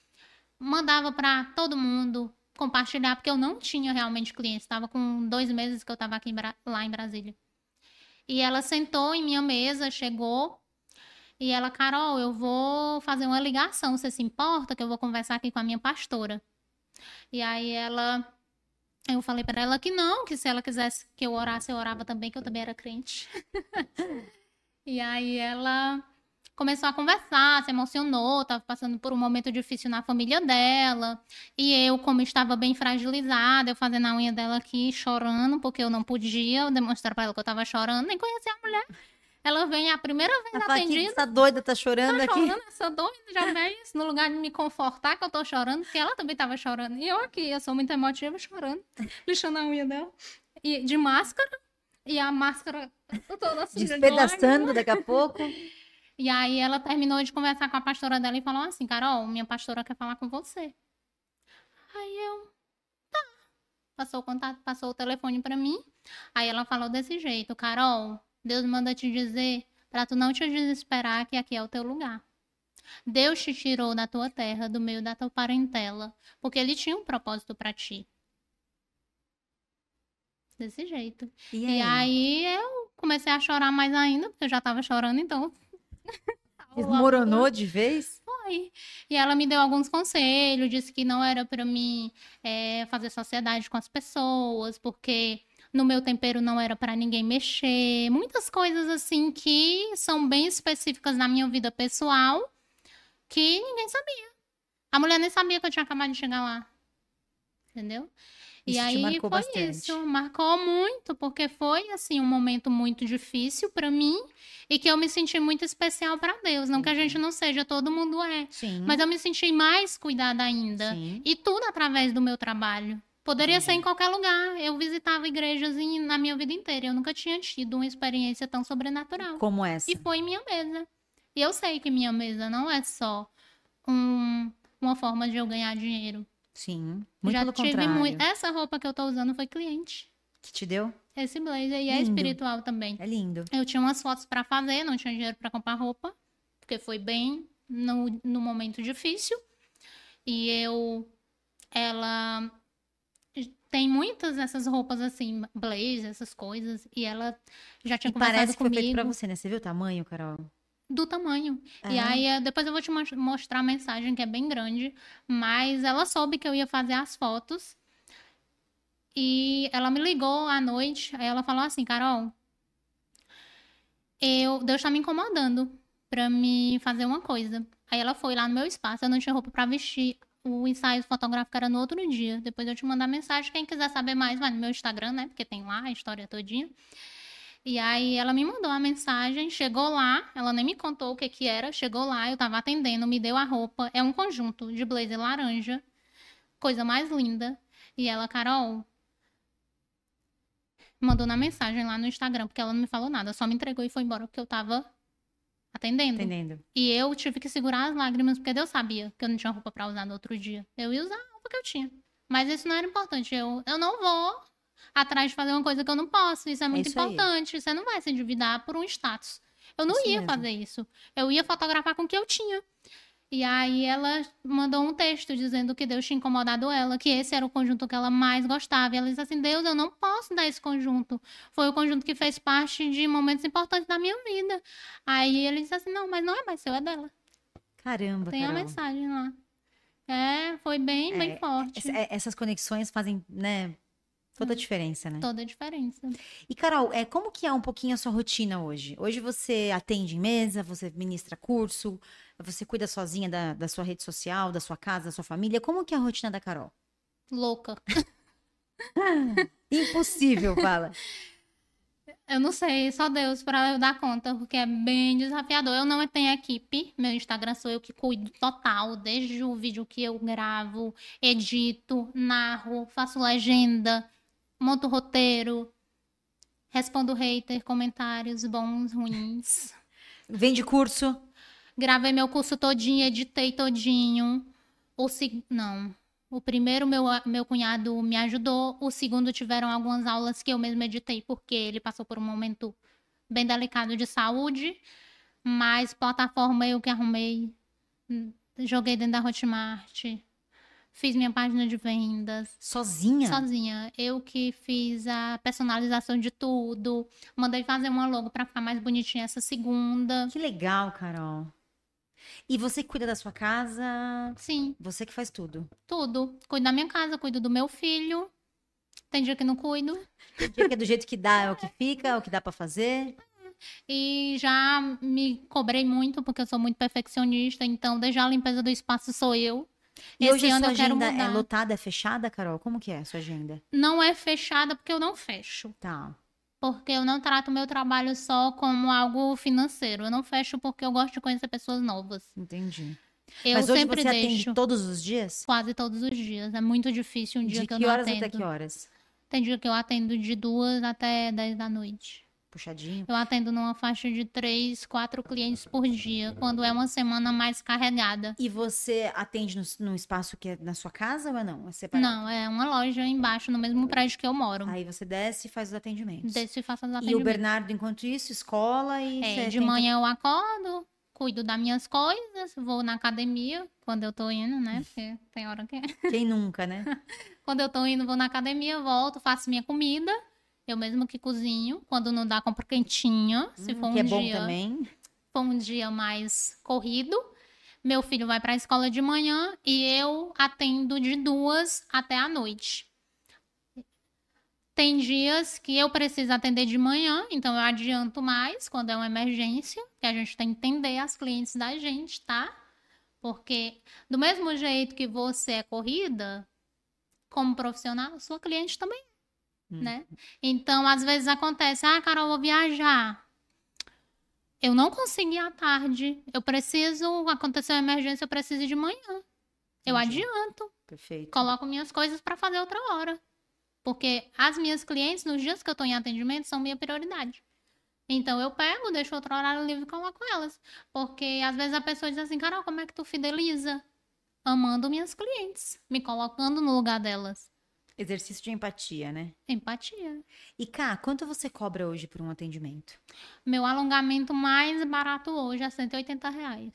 mandava para todo mundo compartilhar, porque eu não tinha realmente clientes, estava com dois meses que eu estava aqui lá em Brasília. E ela sentou em minha mesa, chegou e ela, Carol, eu vou fazer uma ligação, você se importa que eu vou conversar aqui com a minha pastora? E aí ela eu falei para ela que não, que se ela quisesse que eu orasse, eu orava também, que eu também era crente. (laughs) e aí ela começou a conversar, se emocionou, estava passando por um momento difícil na família dela. E eu, como estava bem fragilizada, eu fazendo a unha dela aqui, chorando, porque eu não podia demonstrar para ela que eu estava chorando, nem conhecia a mulher. Ela vem a primeira vez Ela fala atendida. essa doida tá chorando Tá aqui. chorando, essa doida já vez no lugar de me confortar que eu tô chorando, porque ela também tava chorando. E eu aqui, eu sou muito emotiva, chorando, (laughs) lixando a unha dela. E de máscara, e a máscara toda suja de Despedaçando daqui a pouco. (laughs) E aí ela terminou de conversar com a pastora dela e falou assim, Carol, minha pastora quer falar com você. Aí eu, tá. Passou o contato, passou o telefone pra mim. Aí ela falou desse jeito, Carol, Deus manda te dizer pra tu não te desesperar que aqui é o teu lugar. Deus te tirou da tua terra, do meio da tua parentela, porque ele tinha um propósito pra ti. Desse jeito. E E aí? aí eu comecei a chorar mais ainda, porque eu já tava chorando, então. (laughs) Desmoronou de vez? Foi. E ela me deu alguns conselhos, disse que não era pra mim é, fazer sociedade com as pessoas, porque no meu tempero não era pra ninguém mexer. Muitas coisas assim que são bem específicas na minha vida pessoal que ninguém sabia. A mulher nem sabia que eu tinha acabado de chegar lá. Entendeu? E Isso te aí marcou foi bastante. isso, marcou muito, porque foi assim um momento muito difícil pra mim e que eu me senti muito especial pra Deus, não que a Uhum. gente não seja, todo mundo é, Sim. mas eu me senti mais cuidada ainda. Sim. E tudo através do meu trabalho. Poderia ser em qualquer lugar. Eu visitava igrejas em- na minha vida inteira. Eu nunca tinha tido uma experiência tão sobrenatural. Como essa? E foi minha mesa. E eu sei que minha mesa não é só um- uma forma de eu ganhar dinheiro. Sim. Muito Já pelo tive contrário. muito. Essa roupa que eu tô usando foi cliente. Que te deu? Esse blazer. E é Lindo. espiritual também. É lindo. Eu tinha umas fotos pra fazer, não tinha dinheiro pra comprar roupa, porque foi bem no, no momento difícil. E eu, ela tem muitas dessas roupas assim, blazer, essas coisas, e ela já tinha E conversado parece que foi feito comigo pra você, né? Você viu o tamanho, Carol? do tamanho. E É. aí eh, depois eu vou te mos- mostrar a mensagem que é bem grande, mas ela soube que eu ia fazer as fotos. E ela me ligou à noite, aí ela falou assim, Carol, eu, Deus tá me incomodando pra me fazer uma coisa. Aí ela foi lá no meu espaço, eu não tinha roupa pra vestir. O ensaio fotográfico era no outro dia. Depois eu te mandar mensagem. Quem quiser saber mais, vai no meu Instagram, né? Porque tem lá a história todinha. E aí ela me mandou a mensagem, chegou lá, ela nem me contou o que que era, chegou lá, eu tava atendendo, me deu a roupa, é um conjunto de blazer laranja, coisa mais linda. E ela, Carol, mandou na mensagem lá no Instagram, porque ela não me falou nada, só me entregou e foi embora porque eu tava atendendo. Entendendo? E eu tive que segurar as lágrimas, porque Deus sabia que eu não tinha roupa pra usar no outro dia. Eu ia usar a roupa que eu tinha. Mas isso não era importante. Eu, eu não vou atrás de fazer uma coisa que eu não posso. Isso é muito isso aí. importante. Você não vai se endividar por um status. Eu não Isso ia mesmo. fazer isso. Eu ia fotografar com o que eu tinha. E aí ela mandou um texto dizendo que Deus tinha incomodado ela, que esse era o conjunto que ela mais gostava. E ela disse assim: Deus, eu não posso dar esse conjunto. Foi o conjunto que fez parte de momentos importantes da minha vida. Aí ele disse assim: Não, mas não é mais seu, é dela. Caramba, Tem a Carol. mensagem lá. É, foi bem, bem É, forte. É- Essas conexões fazem, né? Toda a diferença, né? Toda a diferença. E, Carol, é, como que é um pouquinho a sua rotina hoje? Hoje você atende em mesa, você ministra curso, você cuida sozinha da, da sua rede social, da sua casa, da sua família. Como que é a rotina da Carol? Louca. (laughs) Impossível, fala. Eu não sei, só Deus para eu dar conta, porque é bem desafiador. Eu não tenho equipe, meu Instagram sou eu que cuido total, desde o vídeo que eu gravo, edito, narro, faço legenda, monto roteiro, respondo hater, comentários bons, ruins. Vende curso? Gravei meu curso todinho, editei todinho. O se... Não, o primeiro, meu, meu cunhado me ajudou. O segundo, tiveram algumas aulas que eu mesmo editei, porque ele passou por um momento bem delicado de saúde. Mas plataforma eu que arrumei. Joguei dentro da Hotmart. Fiz minha página de vendas. Sozinha? Sozinha. Eu que fiz a personalização de tudo. Mandei fazer uma logo para ficar mais bonitinha essa segunda. Que legal, Carol. E você cuida da sua casa? Sim. Você que faz tudo? Tudo. Cuido da minha casa, cuido do meu filho. Tem dia que não cuido. Tem dia que é do jeito que dá, é o que fica, é o que dá para fazer. (laughs) E já me cobrei muito, porque eu sou muito perfeccionista. Então, desde a limpeza do espaço sou eu. E Esse hoje a sua agenda é lotada, é fechada, Carol? Como que é a sua agenda? Não é fechada porque eu não fecho. Tá porque eu não trato meu trabalho só como algo financeiro. Eu não fecho porque eu gosto de conhecer pessoas novas. Entendi. Eu Mas hoje sempre você deixo. atende todos os dias? Quase todos os dias. É muito difícil um dia de que, que eu não horas atendo. até que horas? Tem dia que eu atendo de duas até dez da noite. Puxadinho? Eu atendo numa faixa de três, quatro clientes por dia, quando é uma semana mais carregada. E você atende no, no espaço que é na sua casa ou não? É separado? Não, é uma loja embaixo, no mesmo prédio que eu moro. Aí você desce e faz os atendimentos. Desce e faço os E atendimentos. o Bernardo, enquanto isso, escola e É, de tenta- manhã eu acordo, cuido das minhas coisas, vou na academia quando eu tô indo, né? Porque tem hora que. Quem nunca, né? (laughs) Quando eu tô indo, vou na academia, volto, faço minha comida. Eu mesmo que cozinho. Quando não dá, compro quentinha. Se Hum, for um que é bom dia. também. for um dia mais corrido. Meu filho vai para a escola de manhã e eu atendo de duas até a noite. Tem dias que eu preciso atender de manhã, então eu adianto mais quando é uma emergência, que a gente tem que entender as clientes da gente, tá? Porque do mesmo jeito que você é corrida, como profissional, sua cliente também, Hum. né? Então, às vezes acontece, ah, Carol, vou viajar. Eu não consegui à tarde. Eu preciso, aconteceu uma emergência, eu preciso de manhã. Eu Entendi. adianto, Perfeito. coloco minhas coisas para fazer outra hora. Porque as minhas clientes, nos dias que eu tô em atendimento, são minha prioridade. Então eu pego, deixo outro horário livre e coloco elas. Porque às vezes a pessoa diz assim, Carol, como é que tu fideliza? Amando minhas clientes, me colocando no lugar delas. Exercício de empatia, né? Empatia. E cá, quanto você cobra hoje por um atendimento? Meu alongamento mais barato hoje é 180 reais.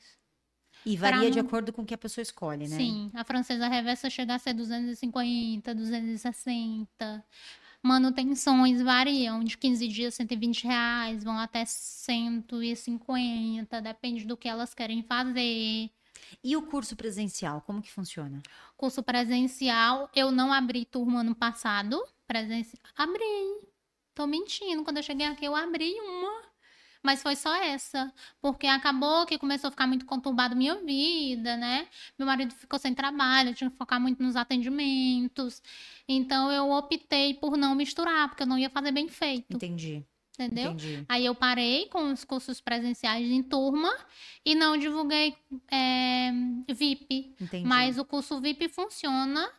E varia de acordo com o que a pessoa escolhe, né? Sim, a francesa reversa chega a ser 250, 260. Manutenções variam de 15 dias, 120 reais, vão até 150, depende do que elas querem fazer. E o curso presencial, como que funciona? Curso presencial, eu não abri turma ano passado. Presenci... Abri. Tô mentindo. Quando eu cheguei aqui, eu abri uma. Mas foi só essa. Porque acabou que começou a ficar muito conturbado minha vida, né? Meu marido ficou sem trabalho, eu tinha que focar muito nos atendimentos. Então eu optei por não misturar, porque eu não ia fazer bem feito, Entendi. Entendeu? Entendi. Aí eu parei com os cursos presenciais em turma e não divulguei é, VIP. Entendi. Mas o curso VIP funciona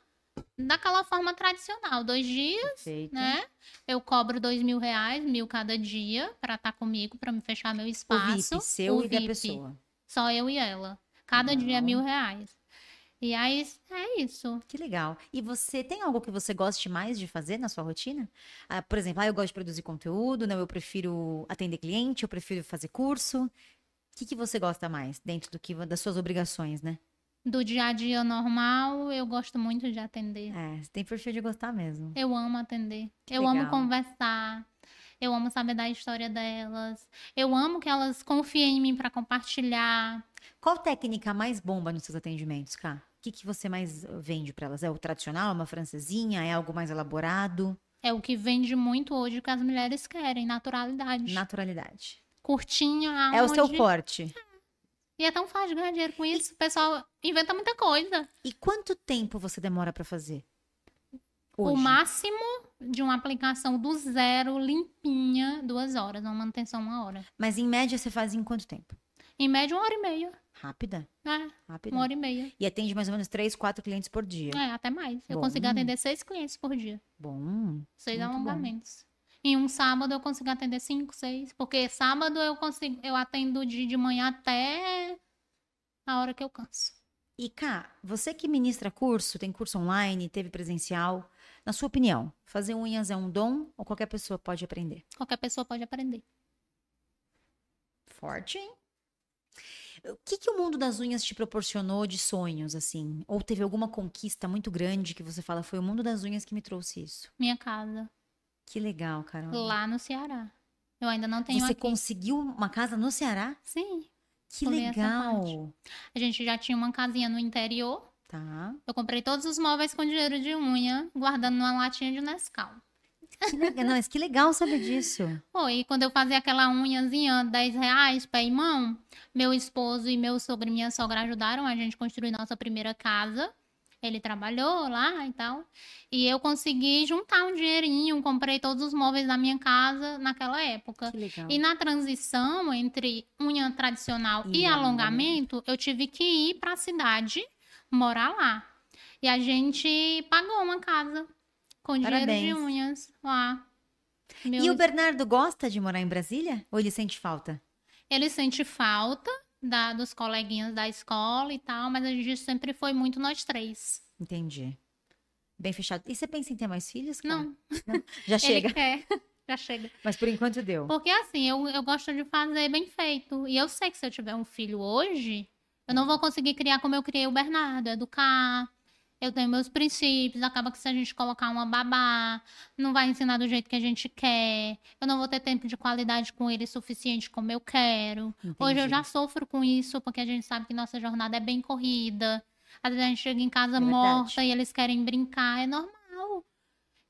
daquela forma tradicional, dois dias, Perfeito. né? Eu cobro dois mil reais, mil cada dia, pra estar comigo, pra me fechar meu O espaço. VIP, seu O e da VIP, pessoa. Só eu e ela. Cada Legal. dia mil reais. E aí é isso. Que legal. E você tem algo que você goste mais de fazer na sua rotina? Ah, por exemplo, ah, eu gosto de produzir conteúdo, não, eu prefiro atender cliente, eu prefiro fazer curso. O que, que você gosta mais dentro do que das suas obrigações, né? Do dia a dia normal, eu gosto muito de atender. É, você tem perfil de gostar mesmo. Eu amo atender. Que eu amo legal. conversar. Eu amo saber da história delas. Eu amo que elas confiem em mim pra compartilhar. Qual técnica mais bomba nos seus atendimentos, Cá? O que, que você mais vende para elas? É o tradicional, é uma francesinha? É algo mais elaborado? É o que vende muito hoje que as mulheres querem, naturalidade. Naturalidade. Curtinho, É o seu aonde- forte. E é tão fácil de ganhar dinheiro com isso. O pessoal inventa muita coisa. E quanto tempo você demora pra fazer? O Hoje. máximo de uma aplicação do zero, limpinha, duas horas. Uma manutenção, uma hora. Mas em média você faz em quanto tempo? Em média, uma hora e meia. Rápida? É, Rápida. uma hora e meia. E atende mais ou menos três, quatro clientes por dia. É, até mais. Eu Bom. consigo atender seis clientes por dia. Bom. Seis Muito bom. alongamentos. Em um sábado eu consigo atender cinco, seis. Porque sábado eu consigo, eu atendo de, de manhã até a hora que eu canso. E cá, você que ministra curso, tem curso online, teve presencial, na sua opinião, fazer unhas é um dom ou qualquer pessoa pode aprender? Qualquer pessoa pode aprender. Forte, hein? O que, que o mundo das unhas te proporcionou de sonhos, assim? Ou teve alguma conquista muito grande que você fala, foi o mundo das unhas que me trouxe isso? Minha casa, Que legal, Carol. lá no Ceará. Eu ainda não tenho Você aqui. conseguiu uma casa no Ceará? Sim. Que legal. A gente já tinha uma casinha no interior. Tá. Eu comprei todos os móveis com dinheiro de unha, guardando numa latinha de Nescau. Que. Não, mas que legal saber disso. Foi, e quando eu fazia aquela unhazinha, 10 reais, pé e mão, meu esposo e meu sogro e minha sogra ajudaram a gente construir nossa primeira casa. Ele trabalhou lá e tal. E eu consegui juntar um dinheirinho, comprei todos os móveis da minha casa naquela época. Que legal. E na transição entre unha tradicional E e, alongamento. alongamento, eu tive que ir para a cidade morar lá. E a gente pagou uma casa com dinheiro de Parabéns. unhas lá. Meu E o Bernardo gosta de morar em Brasília? Ou ele sente falta? Ele sente falta da, dos coleguinhas da escola e tal, mas a gente sempre foi muito nós três. Entendi. Bem fechado. E você pensa em ter mais filhos? cara? Não, Já (laughs) chega. ele quer. Já chega. Mas por enquanto deu. Porque assim, eu, eu gosto de fazer bem feito. E eu sei que se eu tiver um filho hoje, eu não vou conseguir criar como eu criei o Bernardo, educar. Eu tenho meus princípios, acaba que se a gente colocar uma babá, não vai ensinar do jeito que a gente quer. Eu não vou ter tempo de qualidade com ele suficiente como eu quero. Hoje eu Entendi. já sofro com isso, porque a gente sabe que nossa jornada é bem corrida. Às vezes a gente chega em casa É morta e eles querem brincar, é normal.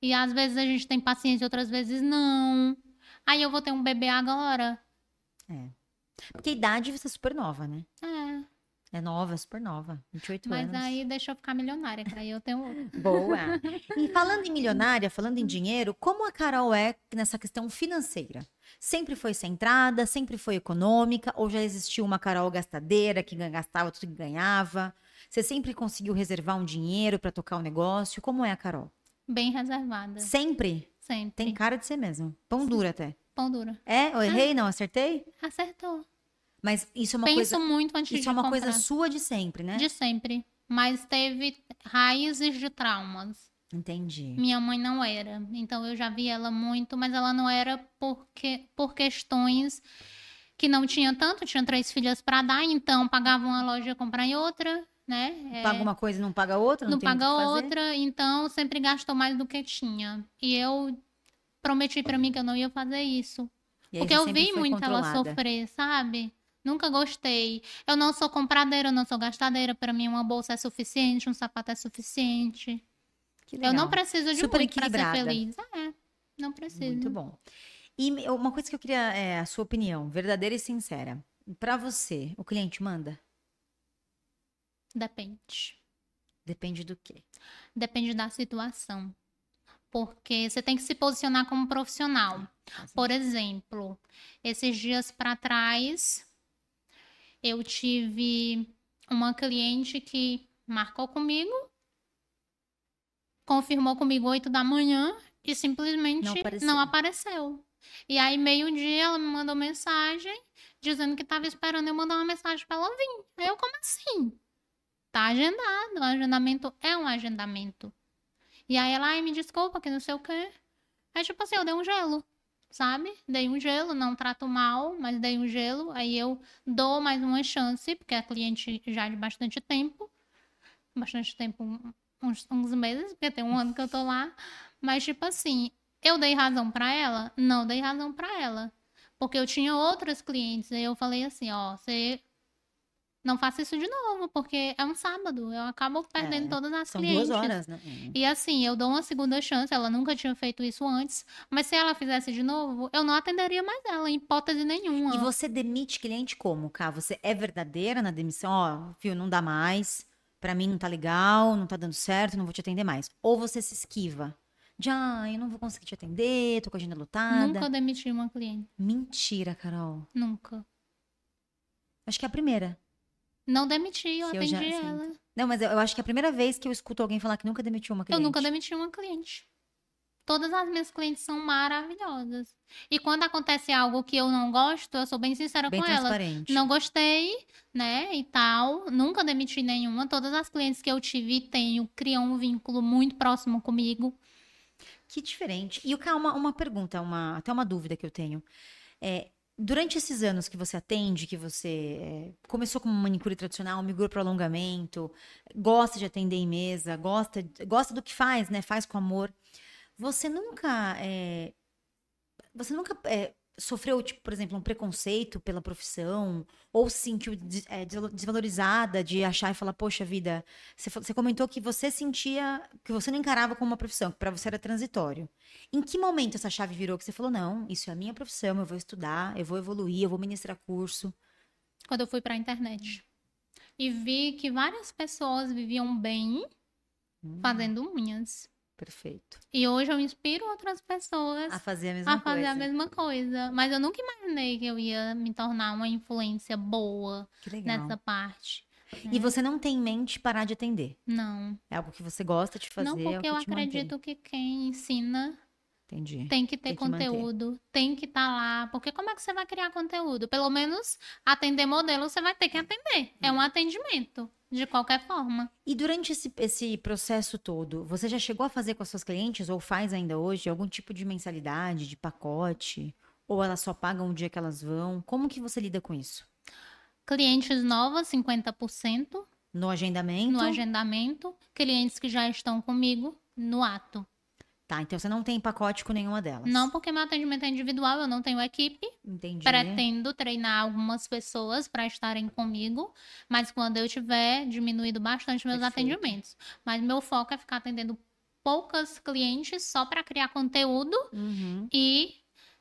E às vezes a gente tem paciência, outras vezes não. Aí eu vou ter um bebê agora. Porque a idade você é super nova, né? É, É nova, super nova. 28 mas anos. aí deixa eu ficar milionária, que aí eu tenho. (laughs) Boa. E falando em milionária, falando em dinheiro, como a Carol é nessa questão financeira? Sempre foi centrada, sempre foi econômica, ou já existiu uma Carol gastadeira que gastava tudo que ganhava? Você sempre conseguiu reservar um dinheiro para tocar o negócio? Como é a Carol? bem reservada. Sempre? Sempre. Tem cara de ser mesmo. Pão duro até. Pão dura. É? Eu errei? Não acertei? Acertou. Mas isso é uma Penso coisa. muito antes Isso é uma comprar. coisa sua de sempre, né? De sempre. Mas teve raízes de traumas. Entendi. Minha mãe não era. Então eu já vi ela muito, mas ela não era porque, por questões que não tinha tanto. Tinha três filhas para dar, então pagava uma loja e comprar em outra, né? É, Paga uma coisa e não paga outra? Não, não paga outra, então sempre gastou mais do que tinha. E eu prometi pra mim que eu não ia fazer isso. Porque eu vi muito ela sofrer, sabe? Nunca gostei. Eu não sou compradeira, eu não sou gastadeira. Pra mim, uma bolsa é suficiente, um sapato é suficiente. Eu não preciso de Super muito pra ser feliz. É, não preciso. Muito bom. E uma coisa que eu queria é a sua opinião, verdadeira e sincera. Pra você, o cliente manda? Depende. Depende do quê? Depende da situação. Porque você tem que se posicionar como profissional. Por exemplo, esses dias para trás, eu tive uma cliente que marcou comigo, confirmou comigo 8 da manhã e simplesmente Não apareceu. não apareceu. E aí, meio-dia, ela me mandou mensagem dizendo que estava esperando eu mandar uma mensagem para ela vir. Aí eu, como assim? Tá agendado. O agendamento é um agendamento. E aí ela, ai, me desculpa, que não sei o quê. Aí, tipo assim, eu dei um gelo, sabe? Dei um gelo, não trato mal, mas dei um gelo. Aí eu dou mais uma chance, porque é cliente já de bastante tempo. Bastante tempo, uns, uns meses, porque tem um ano que eu tô lá. Mas, tipo assim, eu dei razão pra ela? Não dei razão pra ela. Porque eu tinha outras clientes, aí eu falei assim, ó, você Não faça isso de novo, porque é um sábado. Eu acabo perdendo É, todas as São clientes. duas horas, né? Hum. E assim, eu dou uma segunda chance, ela nunca tinha feito isso antes, mas se ela fizesse de novo, eu não atenderia mais ela, em hipótese nenhuma. E você demite cliente como, Cá? Você é verdadeira na demissão? Ó, viu, não dá mais. Pra mim não tá legal, não tá dando certo, não vou te atender mais. Ou você se esquiva. De, ah, eu não vou conseguir te atender, tô com a agenda lotada. Nunca demiti uma cliente. Mentira, Carol. Nunca. Acho que é a primeira. Não demiti, eu Que eu já atendi ela. Não, mas eu, eu acho que é a primeira vez que eu escuto alguém falar que nunca demitiu uma Eu cliente. nunca demiti uma cliente. Todas as minhas clientes são maravilhosas. E quando acontece algo que eu não gosto, eu sou bem sincera Bem com ela. transparente. Não gostei, né? E tal. Nunca demiti nenhuma. Todas as clientes que eu tive e tenho criam um vínculo muito próximo comigo. Que diferente. E o Cá, uma, uma pergunta, uma, até uma dúvida que eu tenho. É, durante esses anos que você atende, que você é, começou como manicure tradicional, migrou para alongamento, gosta de atender em mesa, gosta, gosta do que faz, né? Faz com amor. Você nunca, é, você nunca é, sofreu, tipo, por exemplo, um preconceito pela profissão? Ou se sentiu é, desvalo- desvalorizada de achar e falar, poxa vida, você, comentou que você sentia, que você não encarava como uma profissão, que para você era transitório. Em que momento essa chave virou que você falou, não, isso é a minha profissão, eu vou estudar, eu vou evoluir, eu vou ministrar curso. Quando eu fui pra internet. E vi que várias pessoas viviam bem Hum, fazendo unhas. Perfeito. E hoje eu inspiro outras pessoas A fazer a mesma a fazer coisa. a mesma coisa. Mas eu nunca imaginei que eu ia me tornar uma influência boa nessa parte. E você não tem em mente parar de atender? Não. É algo que você gosta de fazer, não, é porque que eu te mantém. acredito que quem ensina Entendi. tem que ter Tem que manter. conteúdo, tem que estar lá. Porque como é que você vai criar conteúdo? Pelo menos atender modelo você vai ter que atender. É um atendimento, de qualquer forma. E durante esse, esse processo todo, você já chegou a fazer com as suas clientes, ou faz ainda hoje, algum tipo de mensalidade, de pacote? Ou elas só pagam o dia que elas vão? Como que você lida com isso? Clientes novas, 50% No agendamento? no agendamento. Clientes que já estão comigo no ato. Tá, então você não tem pacote com nenhuma delas. Não porque meu atendimento é individual, eu não tenho equipe. Entendi. Pretendo treinar algumas pessoas para estarem comigo, mas quando eu tiver diminuído bastante meus Perfeito. atendimentos. Mas meu foco é ficar atendendo poucas clientes só para criar conteúdo Uhum. e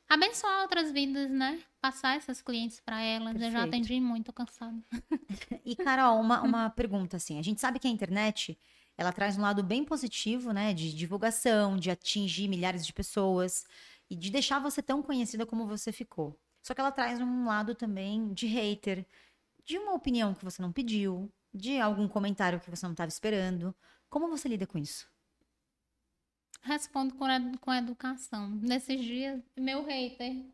abençoar outras vidas, né? Passar essas clientes para elas. Eu já Perfeito. atendi muito cansada. (laughs) E, Carol, uma, uma pergunta assim. A gente sabe que a internet, ela traz um lado bem positivo, né? De divulgação, de atingir milhares de pessoas e de deixar você tão conhecida como você ficou. Só que ela traz um lado também de hater, de uma opinião que você não pediu, de algum comentário que você não estava esperando. Como você lida com isso? Respondo com, edu- com educação. Nesses dias, meu hater.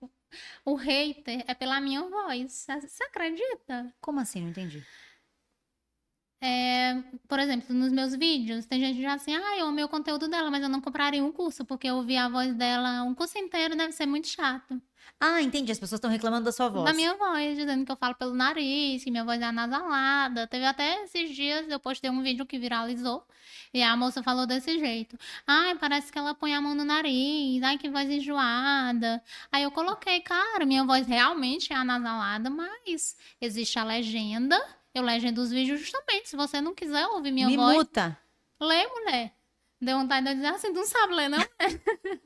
O hater é pela minha voz. Você acredita? Como assim? Não entendi. É, por exemplo, nos meus vídeos, tem gente já assim, ah, eu amei o conteúdo dela, mas eu não compraria um curso, porque eu ouvi a voz dela um curso inteiro, deve ser muito chato. Ah, entendi. As pessoas estão reclamando da sua voz. Da minha voz, dizendo que eu falo pelo nariz, que minha voz é anasalada. Teve até esses dias, eu postei um vídeo que viralizou, e a moça falou desse jeito. Ai, parece que ela põe a mão no nariz, ai, que voz enjoada. Aí eu coloquei, cara, minha voz realmente é anasalada, mas existe a legenda. Eu legendo os vídeos justamente. Se você não quiser ouvir minha Me voz, muta. lê, mulher. Deu vontade de dizer assim, tu não sabe ler, não? (laughs)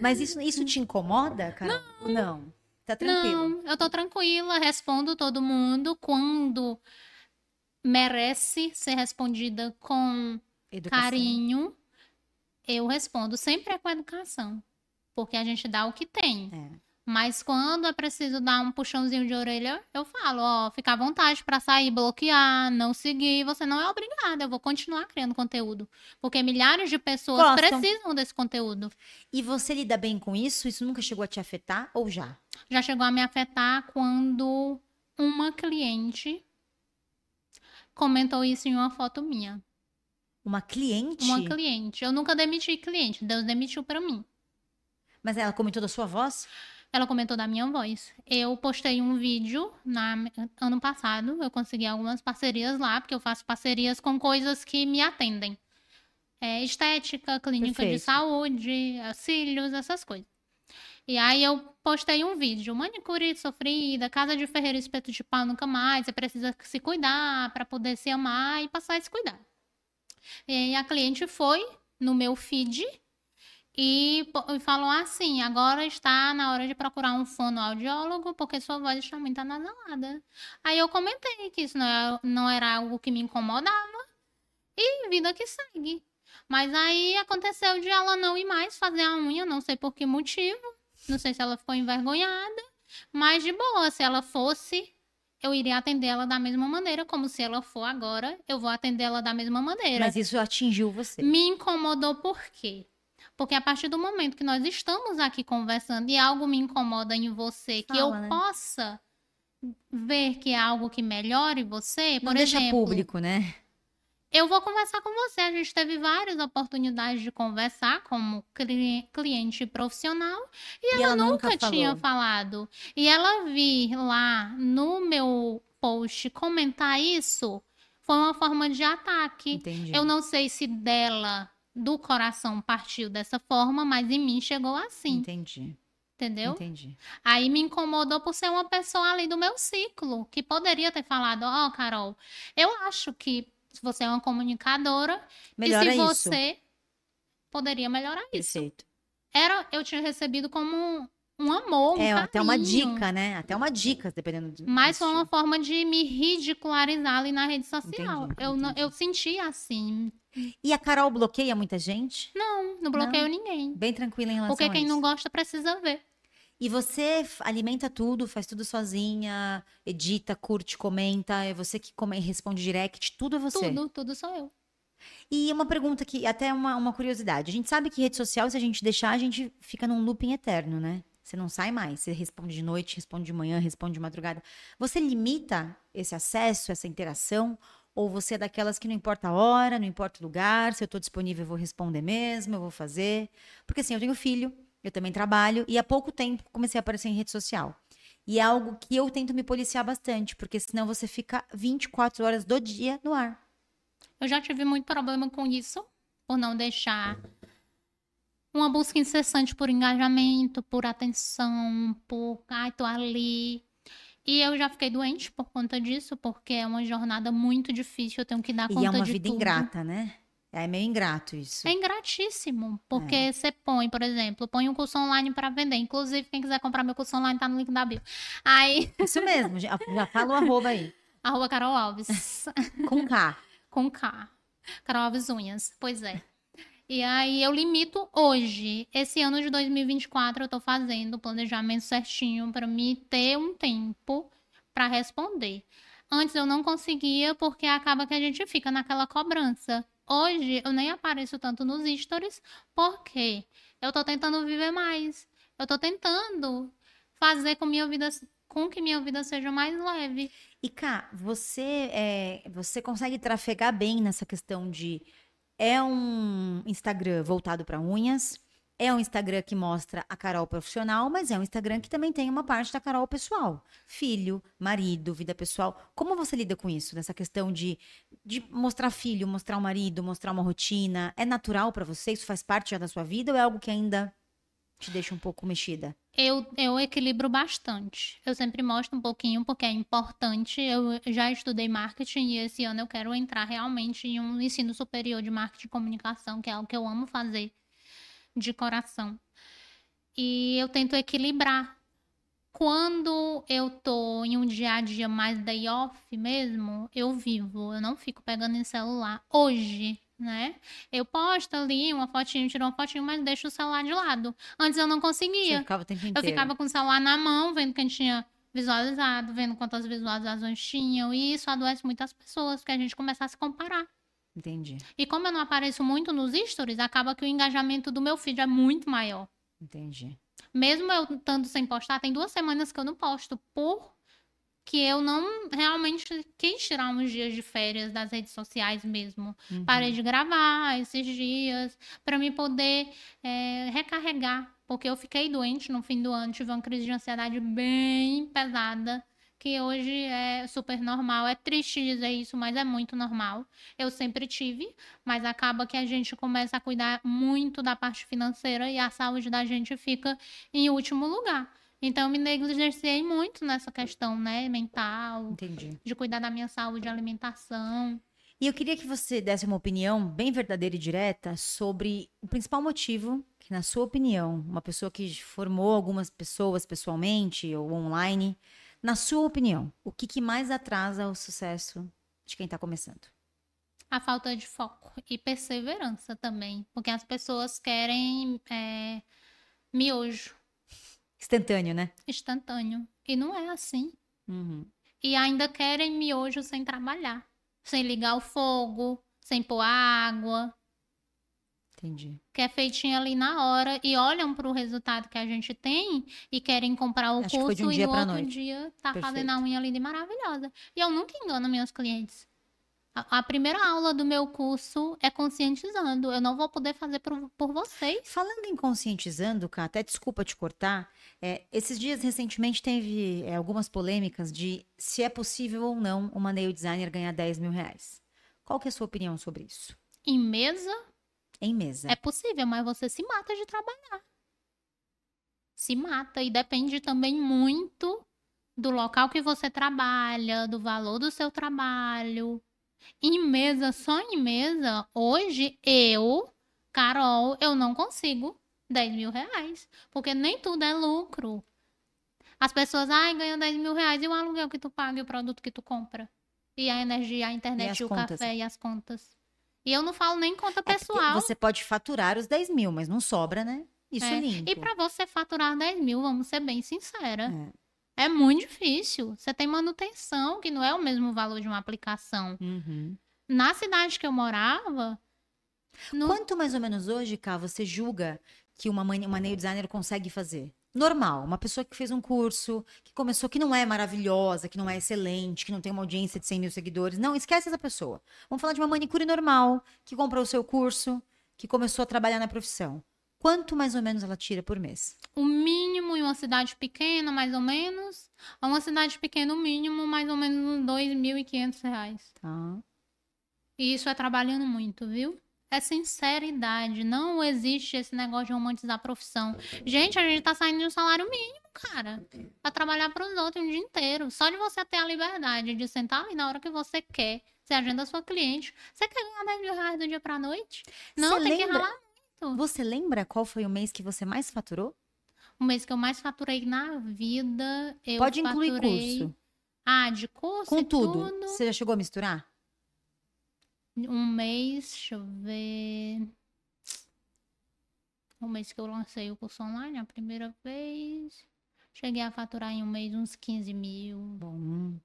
Mas isso, isso te incomoda, Carol? Não. Não. Tá tranquilo. Não, eu tô tranquila, respondo todo mundo quando merece ser respondida com Educação. carinho. Eu respondo sempre é com educação, porque a gente dá o que tem. É. Mas quando é preciso dar um puxãozinho de orelha, eu falo, ó, fica à vontade pra sair, bloquear, não seguir, você não é obrigada, eu vou continuar criando conteúdo, porque milhares de pessoas Gostam. precisam desse conteúdo. E você lida bem com isso? Isso nunca chegou a te afetar ou já? já chegou a me afetar quando uma cliente comentou isso em uma foto minha. Uma cliente? Uma cliente. Eu nunca demiti cliente, Deus demitiu pra mim. Mas ela comentou da sua voz? Ela comentou da minha voz. Eu postei um vídeo na, ano passado. Eu consegui algumas parcerias lá, porque eu faço parcerias com coisas que me atendem. É, estética, clínica de Perfeito. saúde, cílios, essas coisas. E aí eu postei um vídeo, manicure sofrida, casa de ferreiro espeto de pau nunca mais, você precisa se cuidar para poder se amar e passar a se cuidar. E a cliente foi no meu feed e, e falou assim: agora está na hora de procurar um fonoaudiólogo porque sua voz está muito anasalada. Aí eu comentei que isso não era, não era algo que me incomodava e vida que segue. Mas aí aconteceu de ela não ir mais fazer a unha, não sei por que motivo. Não sei se ela ficou envergonhada. Mas de boa, se ela fosse, eu iria atender ela da mesma maneira, como se ela for agora, eu vou atender ela da mesma maneira. Mas isso atingiu você. Me incomodou por quê? Porque a partir do momento que nós estamos aqui conversando e algo me incomoda em você, Fala, que eu né? possa ver que é algo que melhore você, por Não deixa exemplo, público, né? eu vou conversar com você. A gente teve várias oportunidades de conversar como cli- cliente profissional e, E ela, ela nunca nunca, tinha falado. E ela vir lá no meu post comentar isso foi uma forma de ataque. Entendi. Eu não sei se dela, do coração, partiu dessa forma, mas em mim chegou assim, Entendi. entendeu? Entendi. Aí me incomodou por ser uma pessoa ali do meu ciclo, que poderia ter falado, ó, Carol, eu acho que se você é uma comunicadora, Melhora e se isso. você poderia melhorar isso. Perfeito. Era, eu tinha recebido como um, um amor, um É, até uma carinho. dica, né? Até uma dica, dependendo do. Mas foi uma forma de me ridicularizar ali na rede social. Entendi, eu, entendi. eu senti assim. E a Carol bloqueia muita gente? Não, não bloqueio ninguém. Bem tranquila em relação Porque quem não gosta precisa ver. E você alimenta tudo, faz tudo sozinha, edita, curte, comenta, é você que come, responde direct, tudo é você. Tudo, tudo sou eu. E uma pergunta que, até uma, uma curiosidade. A gente sabe que rede social, se a gente deixar, a gente fica num looping eterno, né? Você não sai mais. Você responde de noite, responde de manhã, responde de madrugada. Você limita esse acesso, essa interação? Ou você é daquelas que não importa a hora, não importa o lugar, se eu tô disponível, eu vou responder mesmo, eu vou fazer? Porque assim, eu tenho filho, eu também trabalho, e há pouco tempo comecei a aparecer em rede social. E é algo que eu tento me policiar bastante, porque senão você fica 24 horas do dia no ar. Eu já tive muito problema com isso, por não deixar uma busca incessante por engajamento, por atenção, por ai, tô ali. E eu já fiquei doente por conta disso, porque é uma jornada muito difícil, eu tenho que dar conta E é uma de vida tudo. ingrata, né? É meio ingrato isso. É ingratíssimo, porque É. você põe, por exemplo, põe um curso online para vender. Inclusive, quem quiser comprar meu curso online tá no link da bio. Aí, (laughs) Isso mesmo, já, já fala o arroba aí. arroba Carol Alves. Com K. (laughs) com K. Carol Alves Unhas. Pois é. E aí eu limito hoje. Esse ano de 2024 eu tô fazendo o planejamento certinho para me ter um tempo para responder. Antes eu não conseguia porque acaba que a gente fica naquela cobrança. Hoje eu nem apareço tanto nos stories porque eu tô tentando viver mais. Eu tô tentando fazer com minha vida com que minha vida seja mais leve. E Cá, você, é, você consegue trafegar bem nessa questão de é um Instagram voltado para unhas, é um Instagram que mostra a Carol profissional, mas é um Instagram que também tem uma parte da Carol pessoal. Filho, marido, vida pessoal. Como você lida com isso? Nessa questão de, de mostrar filho, mostrar o marido, mostrar uma rotina? É natural para você? Isso faz parte já da sua vida ou é algo que ainda te deixa um pouco mexida? Eu, eu equilibro bastante. Eu sempre mostro um pouquinho porque é importante. Eu já estudei marketing e esse ano eu quero entrar realmente em um ensino superior de marketing e comunicação, que é algo que eu amo fazer de coração. E eu tento equilibrar. Quando eu tô em um dia a dia mais day off mesmo, eu vivo. Eu não fico pegando em celular. Hoje, né? Eu posto ali uma fotinho, tiro uma fotinho, mas deixo o celular de lado. Antes eu não conseguia. ficava Eu ficava com o celular na mão, vendo quem tinha visualizado, vendo quantas visualizações tinham. E isso adoece muitas pessoas, porque a gente começa a se comparar. Entendi, E como eu não apareço muito nos stories, acaba que o engajamento do meu feed é muito maior. entendi. Mesmo eu estando sem postar, tem duas semanas que eu não posto, por que eu não realmente quis tirar uns dias de férias das redes sociais mesmo. Uhum. Parei de gravar esses dias para me poder é, recarregar, porque eu fiquei doente no fim do ano, tive uma crise de ansiedade bem pesada, que hoje é super normal. É triste dizer isso, mas é muito normal. Eu sempre tive, mas acaba que a gente começa a cuidar muito da parte financeira e a saúde da gente fica em último lugar. Então, eu me negligenciei muito nessa questão, né, mental, Entendi. de cuidar da minha saúde, alimentação. E eu queria que você desse uma opinião bem verdadeira e direta sobre o principal motivo que, na sua opinião, uma pessoa que formou algumas pessoas pessoalmente ou online, na sua opinião, o que, que mais atrasa o sucesso de quem está começando? A falta de foco e perseverança também, porque as pessoas querem é, miojo Instantâneo, né? instantâneo. E não é assim. Uhum. E ainda querem miojo sem trabalhar, sem ligar o fogo, sem pôr água, Entendi. que é feitinho ali na hora e olham para o resultado que a gente tem e querem comprar o Acho que foi de curso um e no pra outro noite. dia tá Perfeito. fazendo a unha linda e maravilhosa. E eu nunca engano meus clientes. A, a primeira aula do meu curso é conscientizando. Eu não vou poder fazer por, por vocês. Falando em conscientizando, Cá, até desculpa te cortar, é, esses dias recentemente teve é, algumas polêmicas de se é possível ou não uma nail designer ganhar 10 mil reais. Qual que é a sua opinião sobre isso? Em mesa Em mesa. é possível, mas você se mata de trabalhar. Se mata. E depende também muito do local que você trabalha, do valor do seu trabalho. Em mesa, só em mesa, hoje eu, Carol, eu não consigo 10 mil reais. Porque nem tudo é lucro. As pessoas, ai, ganham 10 mil reais. E o aluguel que tu paga e o produto que tu compra? E a energia, a internet, as e o contas? café e as contas. E eu não falo nem conta É pessoal. você pode faturar os 10 mil, mas não sobra, né? Isso é, É, limpo. E para você faturar 10 mil, vamos ser bem sincera, É. é. muito difícil. Você tem manutenção, que não é o mesmo valor de uma aplicação. Uhum. Na cidade que eu morava, no- Quanto mais ou menos hoje, Cá, você julga que uma, mani- uma nail designer consegue fazer? Normal, uma pessoa que fez um curso, que começou, que não é maravilhosa, que não é excelente, que não tem uma audiência de 100 mil seguidores. Não, esquece essa pessoa. Vamos falar de uma manicure normal, que comprou o seu curso, que começou a trabalhar na profissão. Quanto mais ou menos ela tira por mês? o mínimo em uma cidade pequena, mais ou menos, uma cidade pequena, o mínimo, mais ou menos uns 2.500 reais. Tá. E isso é trabalhando muito, viu? É sinceridade. Não existe esse negócio de romantizar a profissão. Gente, a gente tá saindo de um salário mínimo, cara. Pra trabalhar pros outros o dia inteiro. Só de você ter a liberdade de sentar ali na hora que você quer. Você agenda a sua cliente. Você quer ganhar 10 mil reais do dia pra noite? Não, Você tem que lembra- ralar muito. Você lembra qual foi o mês que você mais faturou? O mês que eu mais faturei na vida, eu Pode incluir faturei... curso. Ah, de curso Com tudo. tudo. Você já chegou a misturar? Um mês, deixa eu ver. O mês que eu lancei o curso online, a primeira vez. Cheguei a faturar em um mês uns 15 mil. Bom.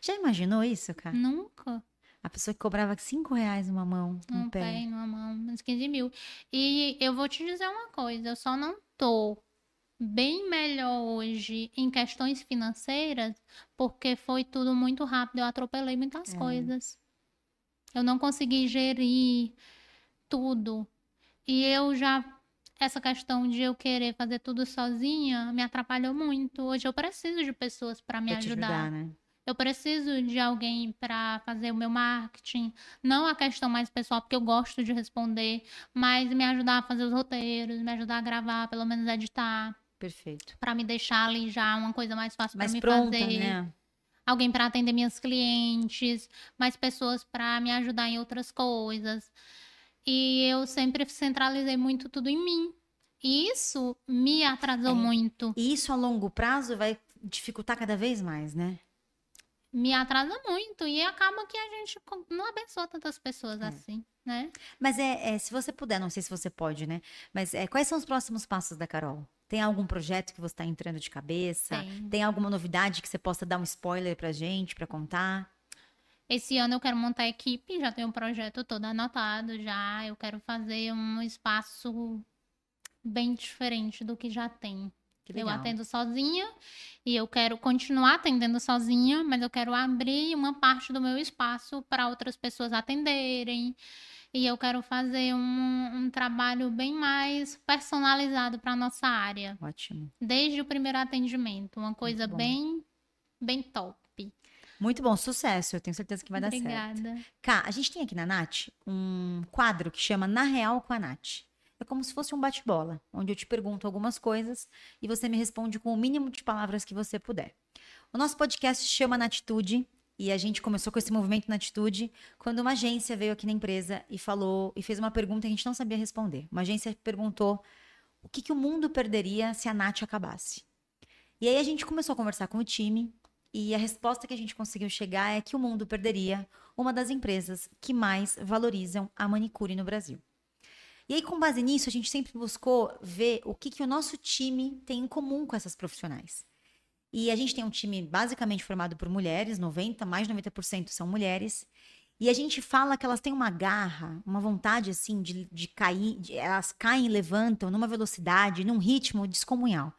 Já imaginou isso, cara? Nunca. A pessoa que cobrava 5 reais uma mão, um, Um pé. pé, numa mão, uns 15 mil. E eu vou te dizer uma coisa, eu só não tô bem melhor hoje em questões financeiras, porque foi tudo muito rápido, eu atropelei muitas É. coisas. Eu não consegui gerir tudo. E eu já essa questão de eu querer fazer tudo sozinha me atrapalhou muito. Hoje eu preciso de pessoas para me Pra te ajudar, né? Eu preciso de alguém para fazer o meu marketing, não a questão mais pessoal, porque eu gosto de responder, mas me ajudar a fazer os roteiros, me ajudar a gravar, pelo menos editar, Perfeito. para me deixar ali já uma coisa mais fácil para me pronta, fazer. né? Alguém para atender minhas clientes, mais pessoas para me ajudar em outras coisas. E eu sempre centralizei muito tudo em mim. E isso me atrasou É. muito. E isso a longo prazo vai dificultar cada vez mais, né? Me atrasa muito. E acaba que a gente não abençoa tantas pessoas É. assim, né? Mas é, é, se você puder, não sei se você pode, né? Mas é, quais são os próximos passos da Carol? Tem algum projeto que você está entrando de cabeça? Tem. Tem alguma novidade que você possa dar um spoiler pra gente, pra contar? Esse ano eu quero montar a equipe, já tenho um projeto todo anotado já. Eu quero fazer um espaço bem diferente do que já tem. Eu atendo sozinha e eu quero continuar atendendo sozinha, mas eu quero abrir uma parte do meu espaço para outras pessoas atenderem. E eu quero fazer um, um trabalho bem mais personalizado para nossa área, Ótimo. desde o primeiro atendimento, uma coisa bem bem top. Muito bom, sucesso. Eu tenho certeza que vai dar Obrigada. certo. Cá, a gente tem aqui na Nath um quadro que chama Na Real com a Nath. É como se fosse um bate-bola, onde eu te pergunto algumas coisas e você me responde com o mínimo de palavras que você puder. O nosso podcast chama Na Atitude e a gente começou com esse movimento na atitude quando uma agência veio aqui na empresa e falou e fez uma pergunta que a gente não sabia responder. Uma agência perguntou o que, que o mundo perderia se a Nath acabasse. E aí a gente começou a conversar com o time e a resposta que a gente conseguiu chegar é que o mundo perderia uma das empresas que mais valorizam a manicure no Brasil. E aí, com base nisso, a gente sempre buscou ver o que, que o nosso time tem em comum com essas profissionais. E a gente tem um time basicamente formado por mulheres, 90, mais de 90% são mulheres. E a gente fala que elas têm uma garra, uma vontade assim de, de cair, de, elas caem e levantam numa velocidade, num ritmo descomunal.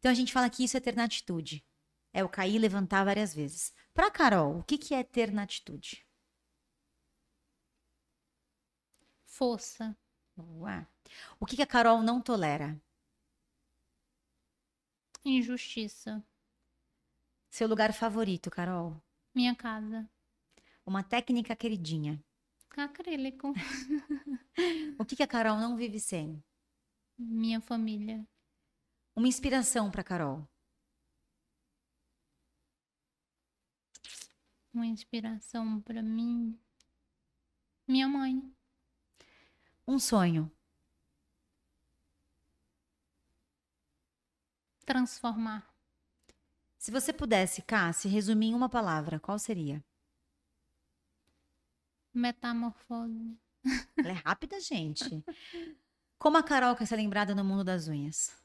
Então a gente fala que isso é ter na atitude. É o cair e levantar várias vezes. Para Carol, o que, que é ter na atitude? Força. Boa. O que, que a Carol não tolera? Injustiça. Seu lugar favorito, Carol? Minha casa. Uma técnica queridinha. Acrílico. (laughs) O que, que a Carol não vive sem? Minha família. Uma inspiração para Carol. Uma inspiração para mim. Minha mãe. Um sonho. Transformar. Se você pudesse, Cá, se resumir em uma palavra, qual seria? Metamorfose. (laughs) Ela é rápida, gente. Como a Carol quer ser lembrada no mundo das unhas?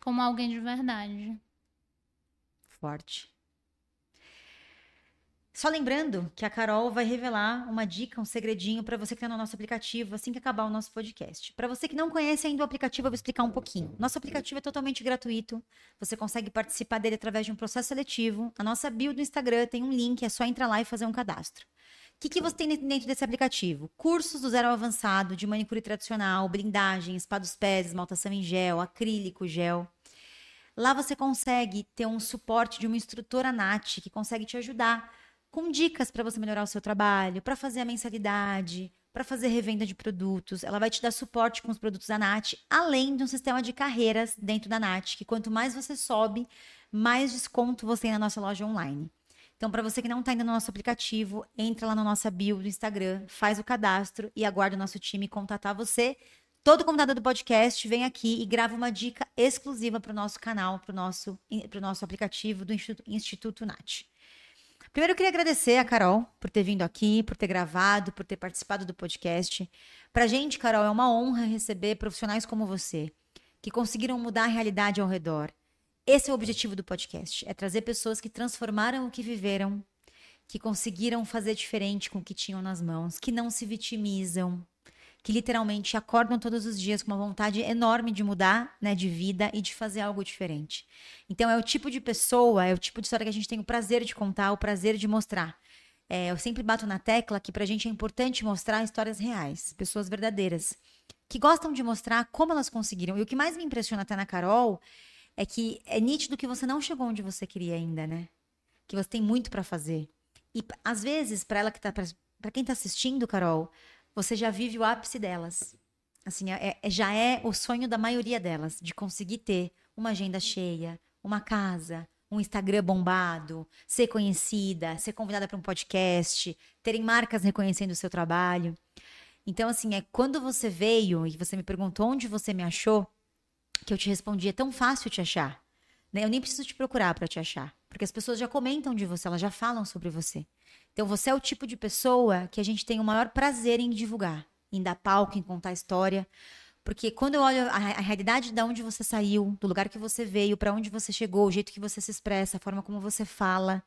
Como alguém de verdade. Forte. Só lembrando que a Carol vai revelar uma dica, um segredinho para você que está no nosso aplicativo assim que acabar o nosso podcast. Para você que não conhece ainda o aplicativo, eu vou explicar um pouquinho. Nosso aplicativo é totalmente gratuito. Você consegue participar dele através de um processo seletivo. A nossa bio do Instagram tem um link, é só entrar lá e fazer um cadastro. O que, que você tem dentro desse aplicativo? Cursos do zero ao avançado, de manicure tradicional, blindagem, spa dos pés, esmaltação em gel, acrílico, gel. Lá você consegue ter um suporte de uma instrutora Nath que consegue te ajudar com dicas para você melhorar o seu trabalho, para fazer a mensalidade, para fazer revenda de produtos. Ela vai te dar suporte com os produtos da Nath, além de um sistema de carreiras dentro da Nath, que quanto mais você sobe, mais desconto você tem na nossa loja online. Então, para você que não está ainda no nosso aplicativo, entra lá na nossa bio do Instagram, faz o cadastro e aguarda o nosso time contatar você. Todo convidado do podcast vem aqui e grava uma dica exclusiva para o nosso canal, para o nosso, nosso aplicativo do Instituto, Instituto Nath. Primeiro, eu queria agradecer a Carol por ter vindo aqui, por ter gravado, por ter participado do podcast. Pra gente, Carol, é uma honra receber profissionais como você, que conseguiram mudar a realidade ao redor. Esse é o objetivo do podcast: é trazer pessoas que transformaram o que viveram, que conseguiram fazer diferente com o que tinham nas mãos, que não se vitimizam, que literalmente acordam todos os dias com uma vontade enorme de mudar, né, de vida e de fazer algo diferente. Então é o tipo de pessoa, é o tipo de história que a gente tem o prazer de contar, o prazer de mostrar. É, eu sempre bato na tecla que pra gente é importante mostrar histórias reais, pessoas verdadeiras, que gostam de mostrar como elas conseguiram. E o que mais me impressiona até na Carol é que é nítido que você não chegou onde você queria ainda, né? Que você tem muito para fazer. E às vezes, para ela que tá para quem tá assistindo, Carol, você já vive o ápice delas. Assim, é, é, já é o sonho da maioria delas, de conseguir ter uma agenda cheia, uma casa, um Instagram bombado, ser conhecida, ser convidada para um podcast, terem marcas reconhecendo o seu trabalho. Então, assim, é quando você veio e você me perguntou onde você me achou, que eu te respondi, é tão fácil te achar. Né? Eu nem preciso te procurar para te achar, porque as pessoas já comentam de você, elas já falam sobre você. Então você é o tipo de pessoa que a gente tem o maior prazer em divulgar, em dar palco, em contar história. Porque quando eu olho a, a realidade de onde você saiu, do lugar que você veio, para onde você chegou, o jeito que você se expressa, a forma como você fala,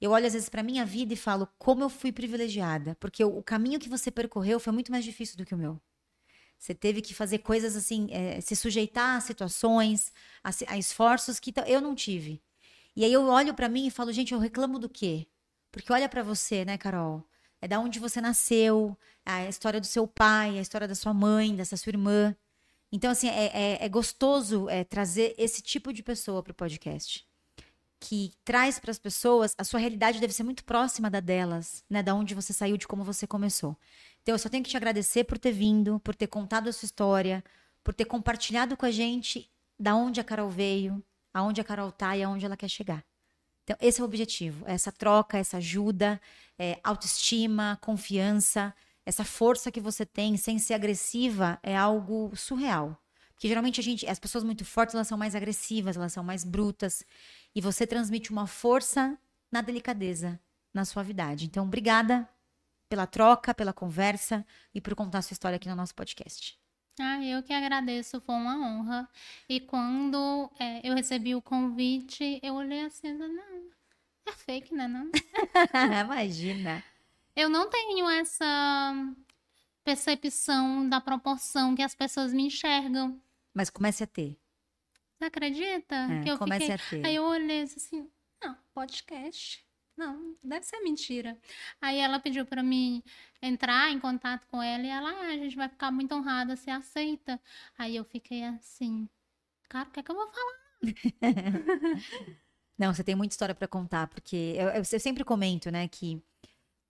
eu olho às vezes para minha vida e falo como eu fui privilegiada, porque o, o, caminho que você percorreu foi muito mais difícil do que o meu. Você teve que fazer coisas assim, é, se sujeitar a situações, a, a esforços que eu não tive. E aí eu olho para mim e falo, gente, eu reclamo do quê? Porque olha para você, né, Carol? É da onde você nasceu, a história do seu pai, a história da sua mãe, dessa sua irmã. Então, assim, é, é, é gostoso é, trazer esse tipo de pessoa para o podcast. Que traz para as pessoas, a sua realidade deve ser muito próxima da delas, né? Da onde você saiu, de como você começou. Então, eu só tenho que te agradecer por ter vindo, por ter contado a sua história, por ter compartilhado com a gente da onde a Carol veio, aonde a Carol tá e aonde ela quer chegar. Então, esse é o objetivo, essa troca, essa ajuda, é, autoestima, confiança, essa força que você tem sem ser agressiva é algo surreal. Porque geralmente a gente, as pessoas muito fortes, elas são mais agressivas, elas são mais brutas. E você transmite uma força na delicadeza, na suavidade. Então, obrigada pela troca, pela conversa e por contar sua história aqui no nosso podcast. Ah, eu que agradeço, foi uma honra. E quando é, eu recebi o convite, eu olhei assim, não, é fake, né? Não? (laughs) Imagina. Eu não tenho essa percepção da proporção que as pessoas me enxergam. Mas comece a ter. Você acredita? É, que eu comece fiquei... a ter. Aí eu olhei assim, não, podcast. Não, deve ser mentira. Aí ela pediu para mim entrar em contato com ela e ela, ah, a gente vai ficar muito honrada se aceita. Aí eu fiquei assim, cara, o que é que eu vou falar? (laughs) Não, você tem muita história para contar, porque eu, eu, eu sempre comento, né, que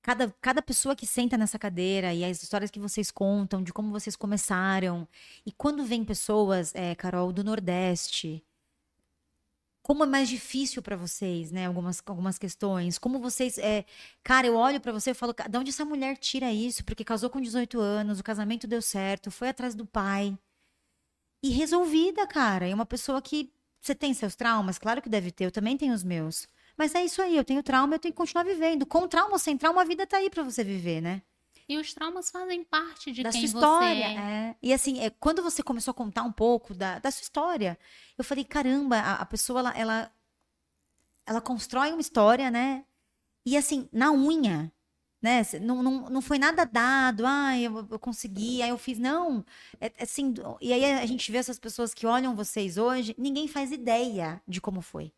cada, cada pessoa que senta nessa cadeira e as histórias que vocês contam, de como vocês começaram, e quando vem pessoas, é, Carol, do Nordeste, como é mais difícil para vocês, né? Algumas, algumas questões. Como vocês. É... Cara, eu olho para você e falo, de onde essa mulher tira isso? Porque casou com 18 anos, o casamento deu certo, foi atrás do pai. E resolvida, cara. É uma pessoa que. Você tem seus traumas? Claro que deve ter, eu também tenho os meus. Mas é isso aí, eu tenho trauma, eu tenho que continuar vivendo. Com trauma ou sem trauma, a vida tá aí para você viver, né? E os traumas fazem parte de da quem sua história. você é. é. E assim, é, quando você começou a contar um pouco da, da sua história, eu falei, caramba, a, a pessoa, ela, ela, ela constrói uma história, né? E assim, na unha, né? Não, não, não foi nada dado, ah, eu, eu consegui, aí eu fiz, não. É, é assim, e aí a gente vê essas pessoas que olham vocês hoje, ninguém faz ideia de como foi.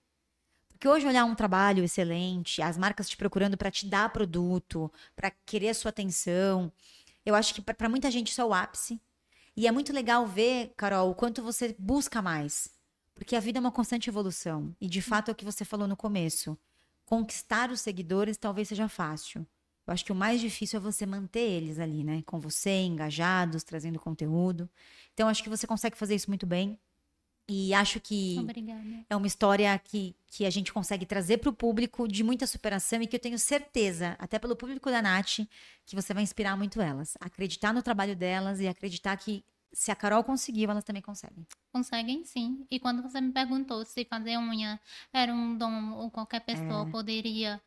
Porque hoje olhar um trabalho excelente, as marcas te procurando para te dar produto, para querer a sua atenção, eu acho que para muita gente isso é o ápice. E é muito legal ver, Carol, o quanto você busca mais. Porque a vida é uma constante evolução. E de fato é o que você falou no começo. Conquistar os seguidores talvez seja fácil. Eu acho que o mais difícil é você manter eles ali, né? Com você, engajados, trazendo conteúdo. Então, acho que você consegue fazer isso muito bem. E acho que Obrigada. é uma história que, que a gente consegue trazer para o público de muita superação e que eu tenho certeza, até pelo público da Nath, que você vai inspirar muito elas. Acreditar no trabalho delas e acreditar que se a Carol conseguiu, elas também conseguem. Conseguem sim. E quando você me perguntou se fazer unha era um dom ou qualquer pessoa É. poderia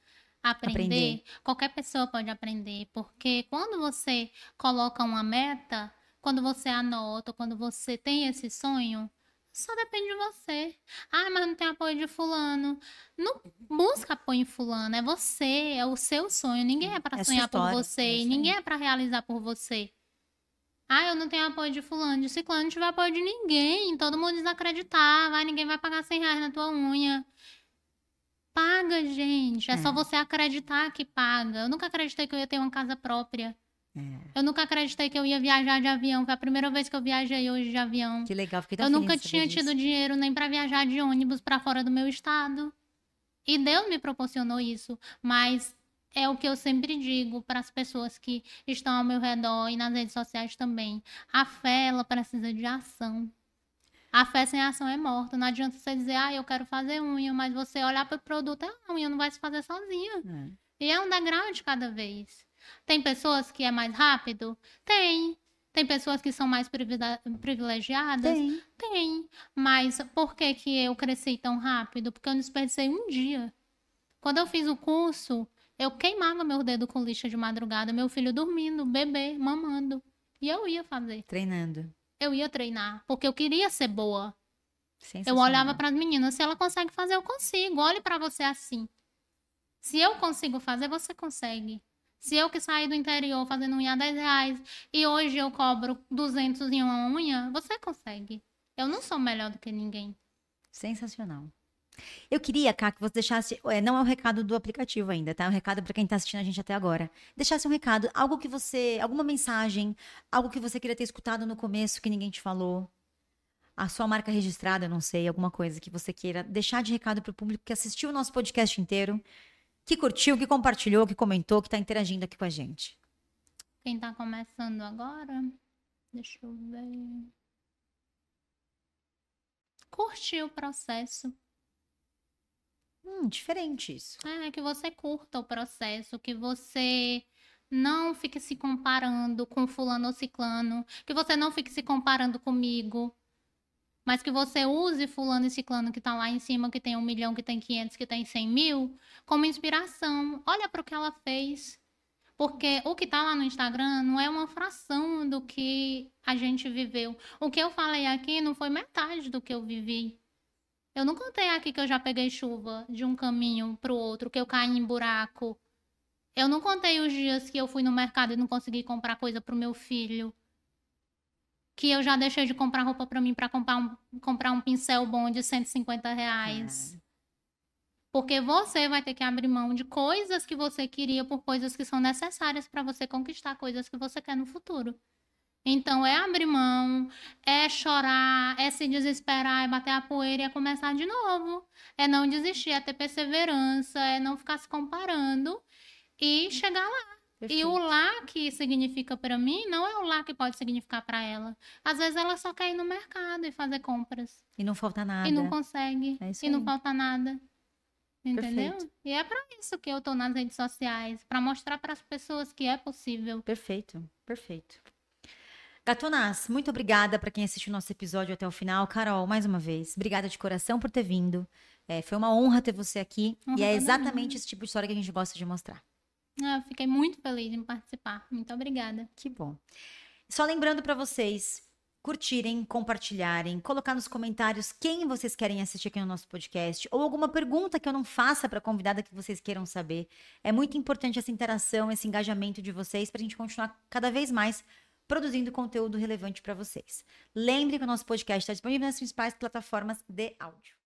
aprender, Aprender. qualquer pessoa pode aprender. Porque quando você coloca uma meta, quando você anota, quando você tem esse sonho, só depende de você. Ah, mas não tem apoio de fulano. Não busca apoio em fulano, é você, é o seu sonho. Ninguém é para É sonhar por história, você, é ninguém é para realizar por você. Ah, eu não tenho apoio de fulano, de ciclano, não tiver apoio de ninguém. Todo mundo desacreditar, vai, ninguém vai pagar 100 reais na tua unha. Paga, gente. É, só É. você acreditar que paga. Eu nunca acreditei que eu ia ter uma casa própria. É. Eu nunca acreditei que eu ia viajar de avião. Foi a primeira vez que eu viajei hoje de avião. Que legal, fiquei tão Eu nunca tinha disso. tido dinheiro nem pra viajar de ônibus pra fora do meu estado. E Deus me proporcionou isso, mas é o que eu sempre digo para as pessoas que estão ao meu redor e nas redes sociais também. A fé, ela precisa de ação. A fé sem ação é morta. Não adianta você dizer, ah, eu quero fazer unha, mas você olhar para o produto, ah, a unha não vai se fazer sozinha. É. E é um degrau de cada vez. Tem pessoas que é mais rápido? Tem. Tem pessoas que são mais privile- privilegiadas? Tem. Tem. Mas por que que eu cresci tão rápido? Porque eu não desperdicei um dia. Quando eu fiz o curso, eu queimava meu dedo com lixa de madrugada, meu filho dormindo, bebê, mamando. E eu ia fazer. Treinando. Eu ia treinar, porque eu queria ser boa. Eu olhava para as meninas, se ela consegue fazer, eu consigo. Olhe para você assim. Se eu consigo fazer, você consegue. Se eu que saí do interior fazendo unha a 10 reais e hoje eu cobro 200 em uma unha, você consegue. Eu não sou melhor do que ninguém. Sensacional. Eu queria, Cá, que você deixasse. é, não é o recado do aplicativo ainda, tá? É um recado para quem tá assistindo a gente até agora. Deixasse um recado, algo que você. Alguma mensagem, algo que você queria ter escutado no começo que ninguém te falou. a sua marca registrada, não sei, alguma coisa que você queira deixar de recado para o público que assistiu o nosso podcast inteiro, que curtiu, que compartilhou, que comentou, que está interagindo aqui com a gente. Quem tá começando agora, deixa eu ver. Curtir o processo. Hum, diferente isso. É, que você curta o processo, que você não fique se comparando com fulano ou ciclano, que você não fique se comparando comigo, mas que você use fulano e ciclano que tá lá em cima, que tem um milhão, que tem 500, que tem 100 mil, como inspiração. Olha para o que ela fez. Porque o que tá lá no Instagram não é uma fração do que a gente viveu. O que eu falei aqui não foi metade do que eu vivi. Eu não contei aqui que eu já peguei chuva de um caminho pro outro, que eu caí em buraco. Eu não contei os dias que eu fui no mercado e não consegui comprar coisa pro meu filho. Que eu já deixei de comprar roupa para mim para comprar um, comprar um pincel bom de 150 reais. É. Porque você vai ter que abrir mão de coisas que você queria por coisas que são necessárias para você conquistar coisas que você quer no futuro. Então é abrir mão, é chorar, é se desesperar, é bater a poeira e é começar de novo. É não desistir, é ter perseverança, é não ficar se comparando e chegar lá. Perfeito. E o lá que significa para mim não é o lá que pode significar para ela. Às vezes ela só quer ir no mercado e fazer compras. E não falta nada. E não consegue. É e aí. não falta nada. Entendeu? Perfeito. E é para isso que eu tô nas redes sociais, para mostrar para as pessoas que é possível. Perfeito, perfeito. Gatonas, muito obrigada para quem assistiu o nosso episódio até o final. Carol, mais uma vez, obrigada de coração por ter vindo. É, foi uma honra ter você aqui. Honra e é exatamente esse tipo de história que a gente gosta de mostrar. Ah, fiquei muito feliz em participar. Muito obrigada. Que bom. Só lembrando para vocês curtirem, compartilharem, colocar nos comentários quem vocês querem assistir aqui no nosso podcast ou alguma pergunta que eu não faça para convidada que vocês queiram saber. É muito importante essa interação, esse engajamento de vocês para a gente continuar cada vez mais produzindo conteúdo relevante para vocês. Lembre que o nosso podcast está disponível nas principais plataformas de áudio.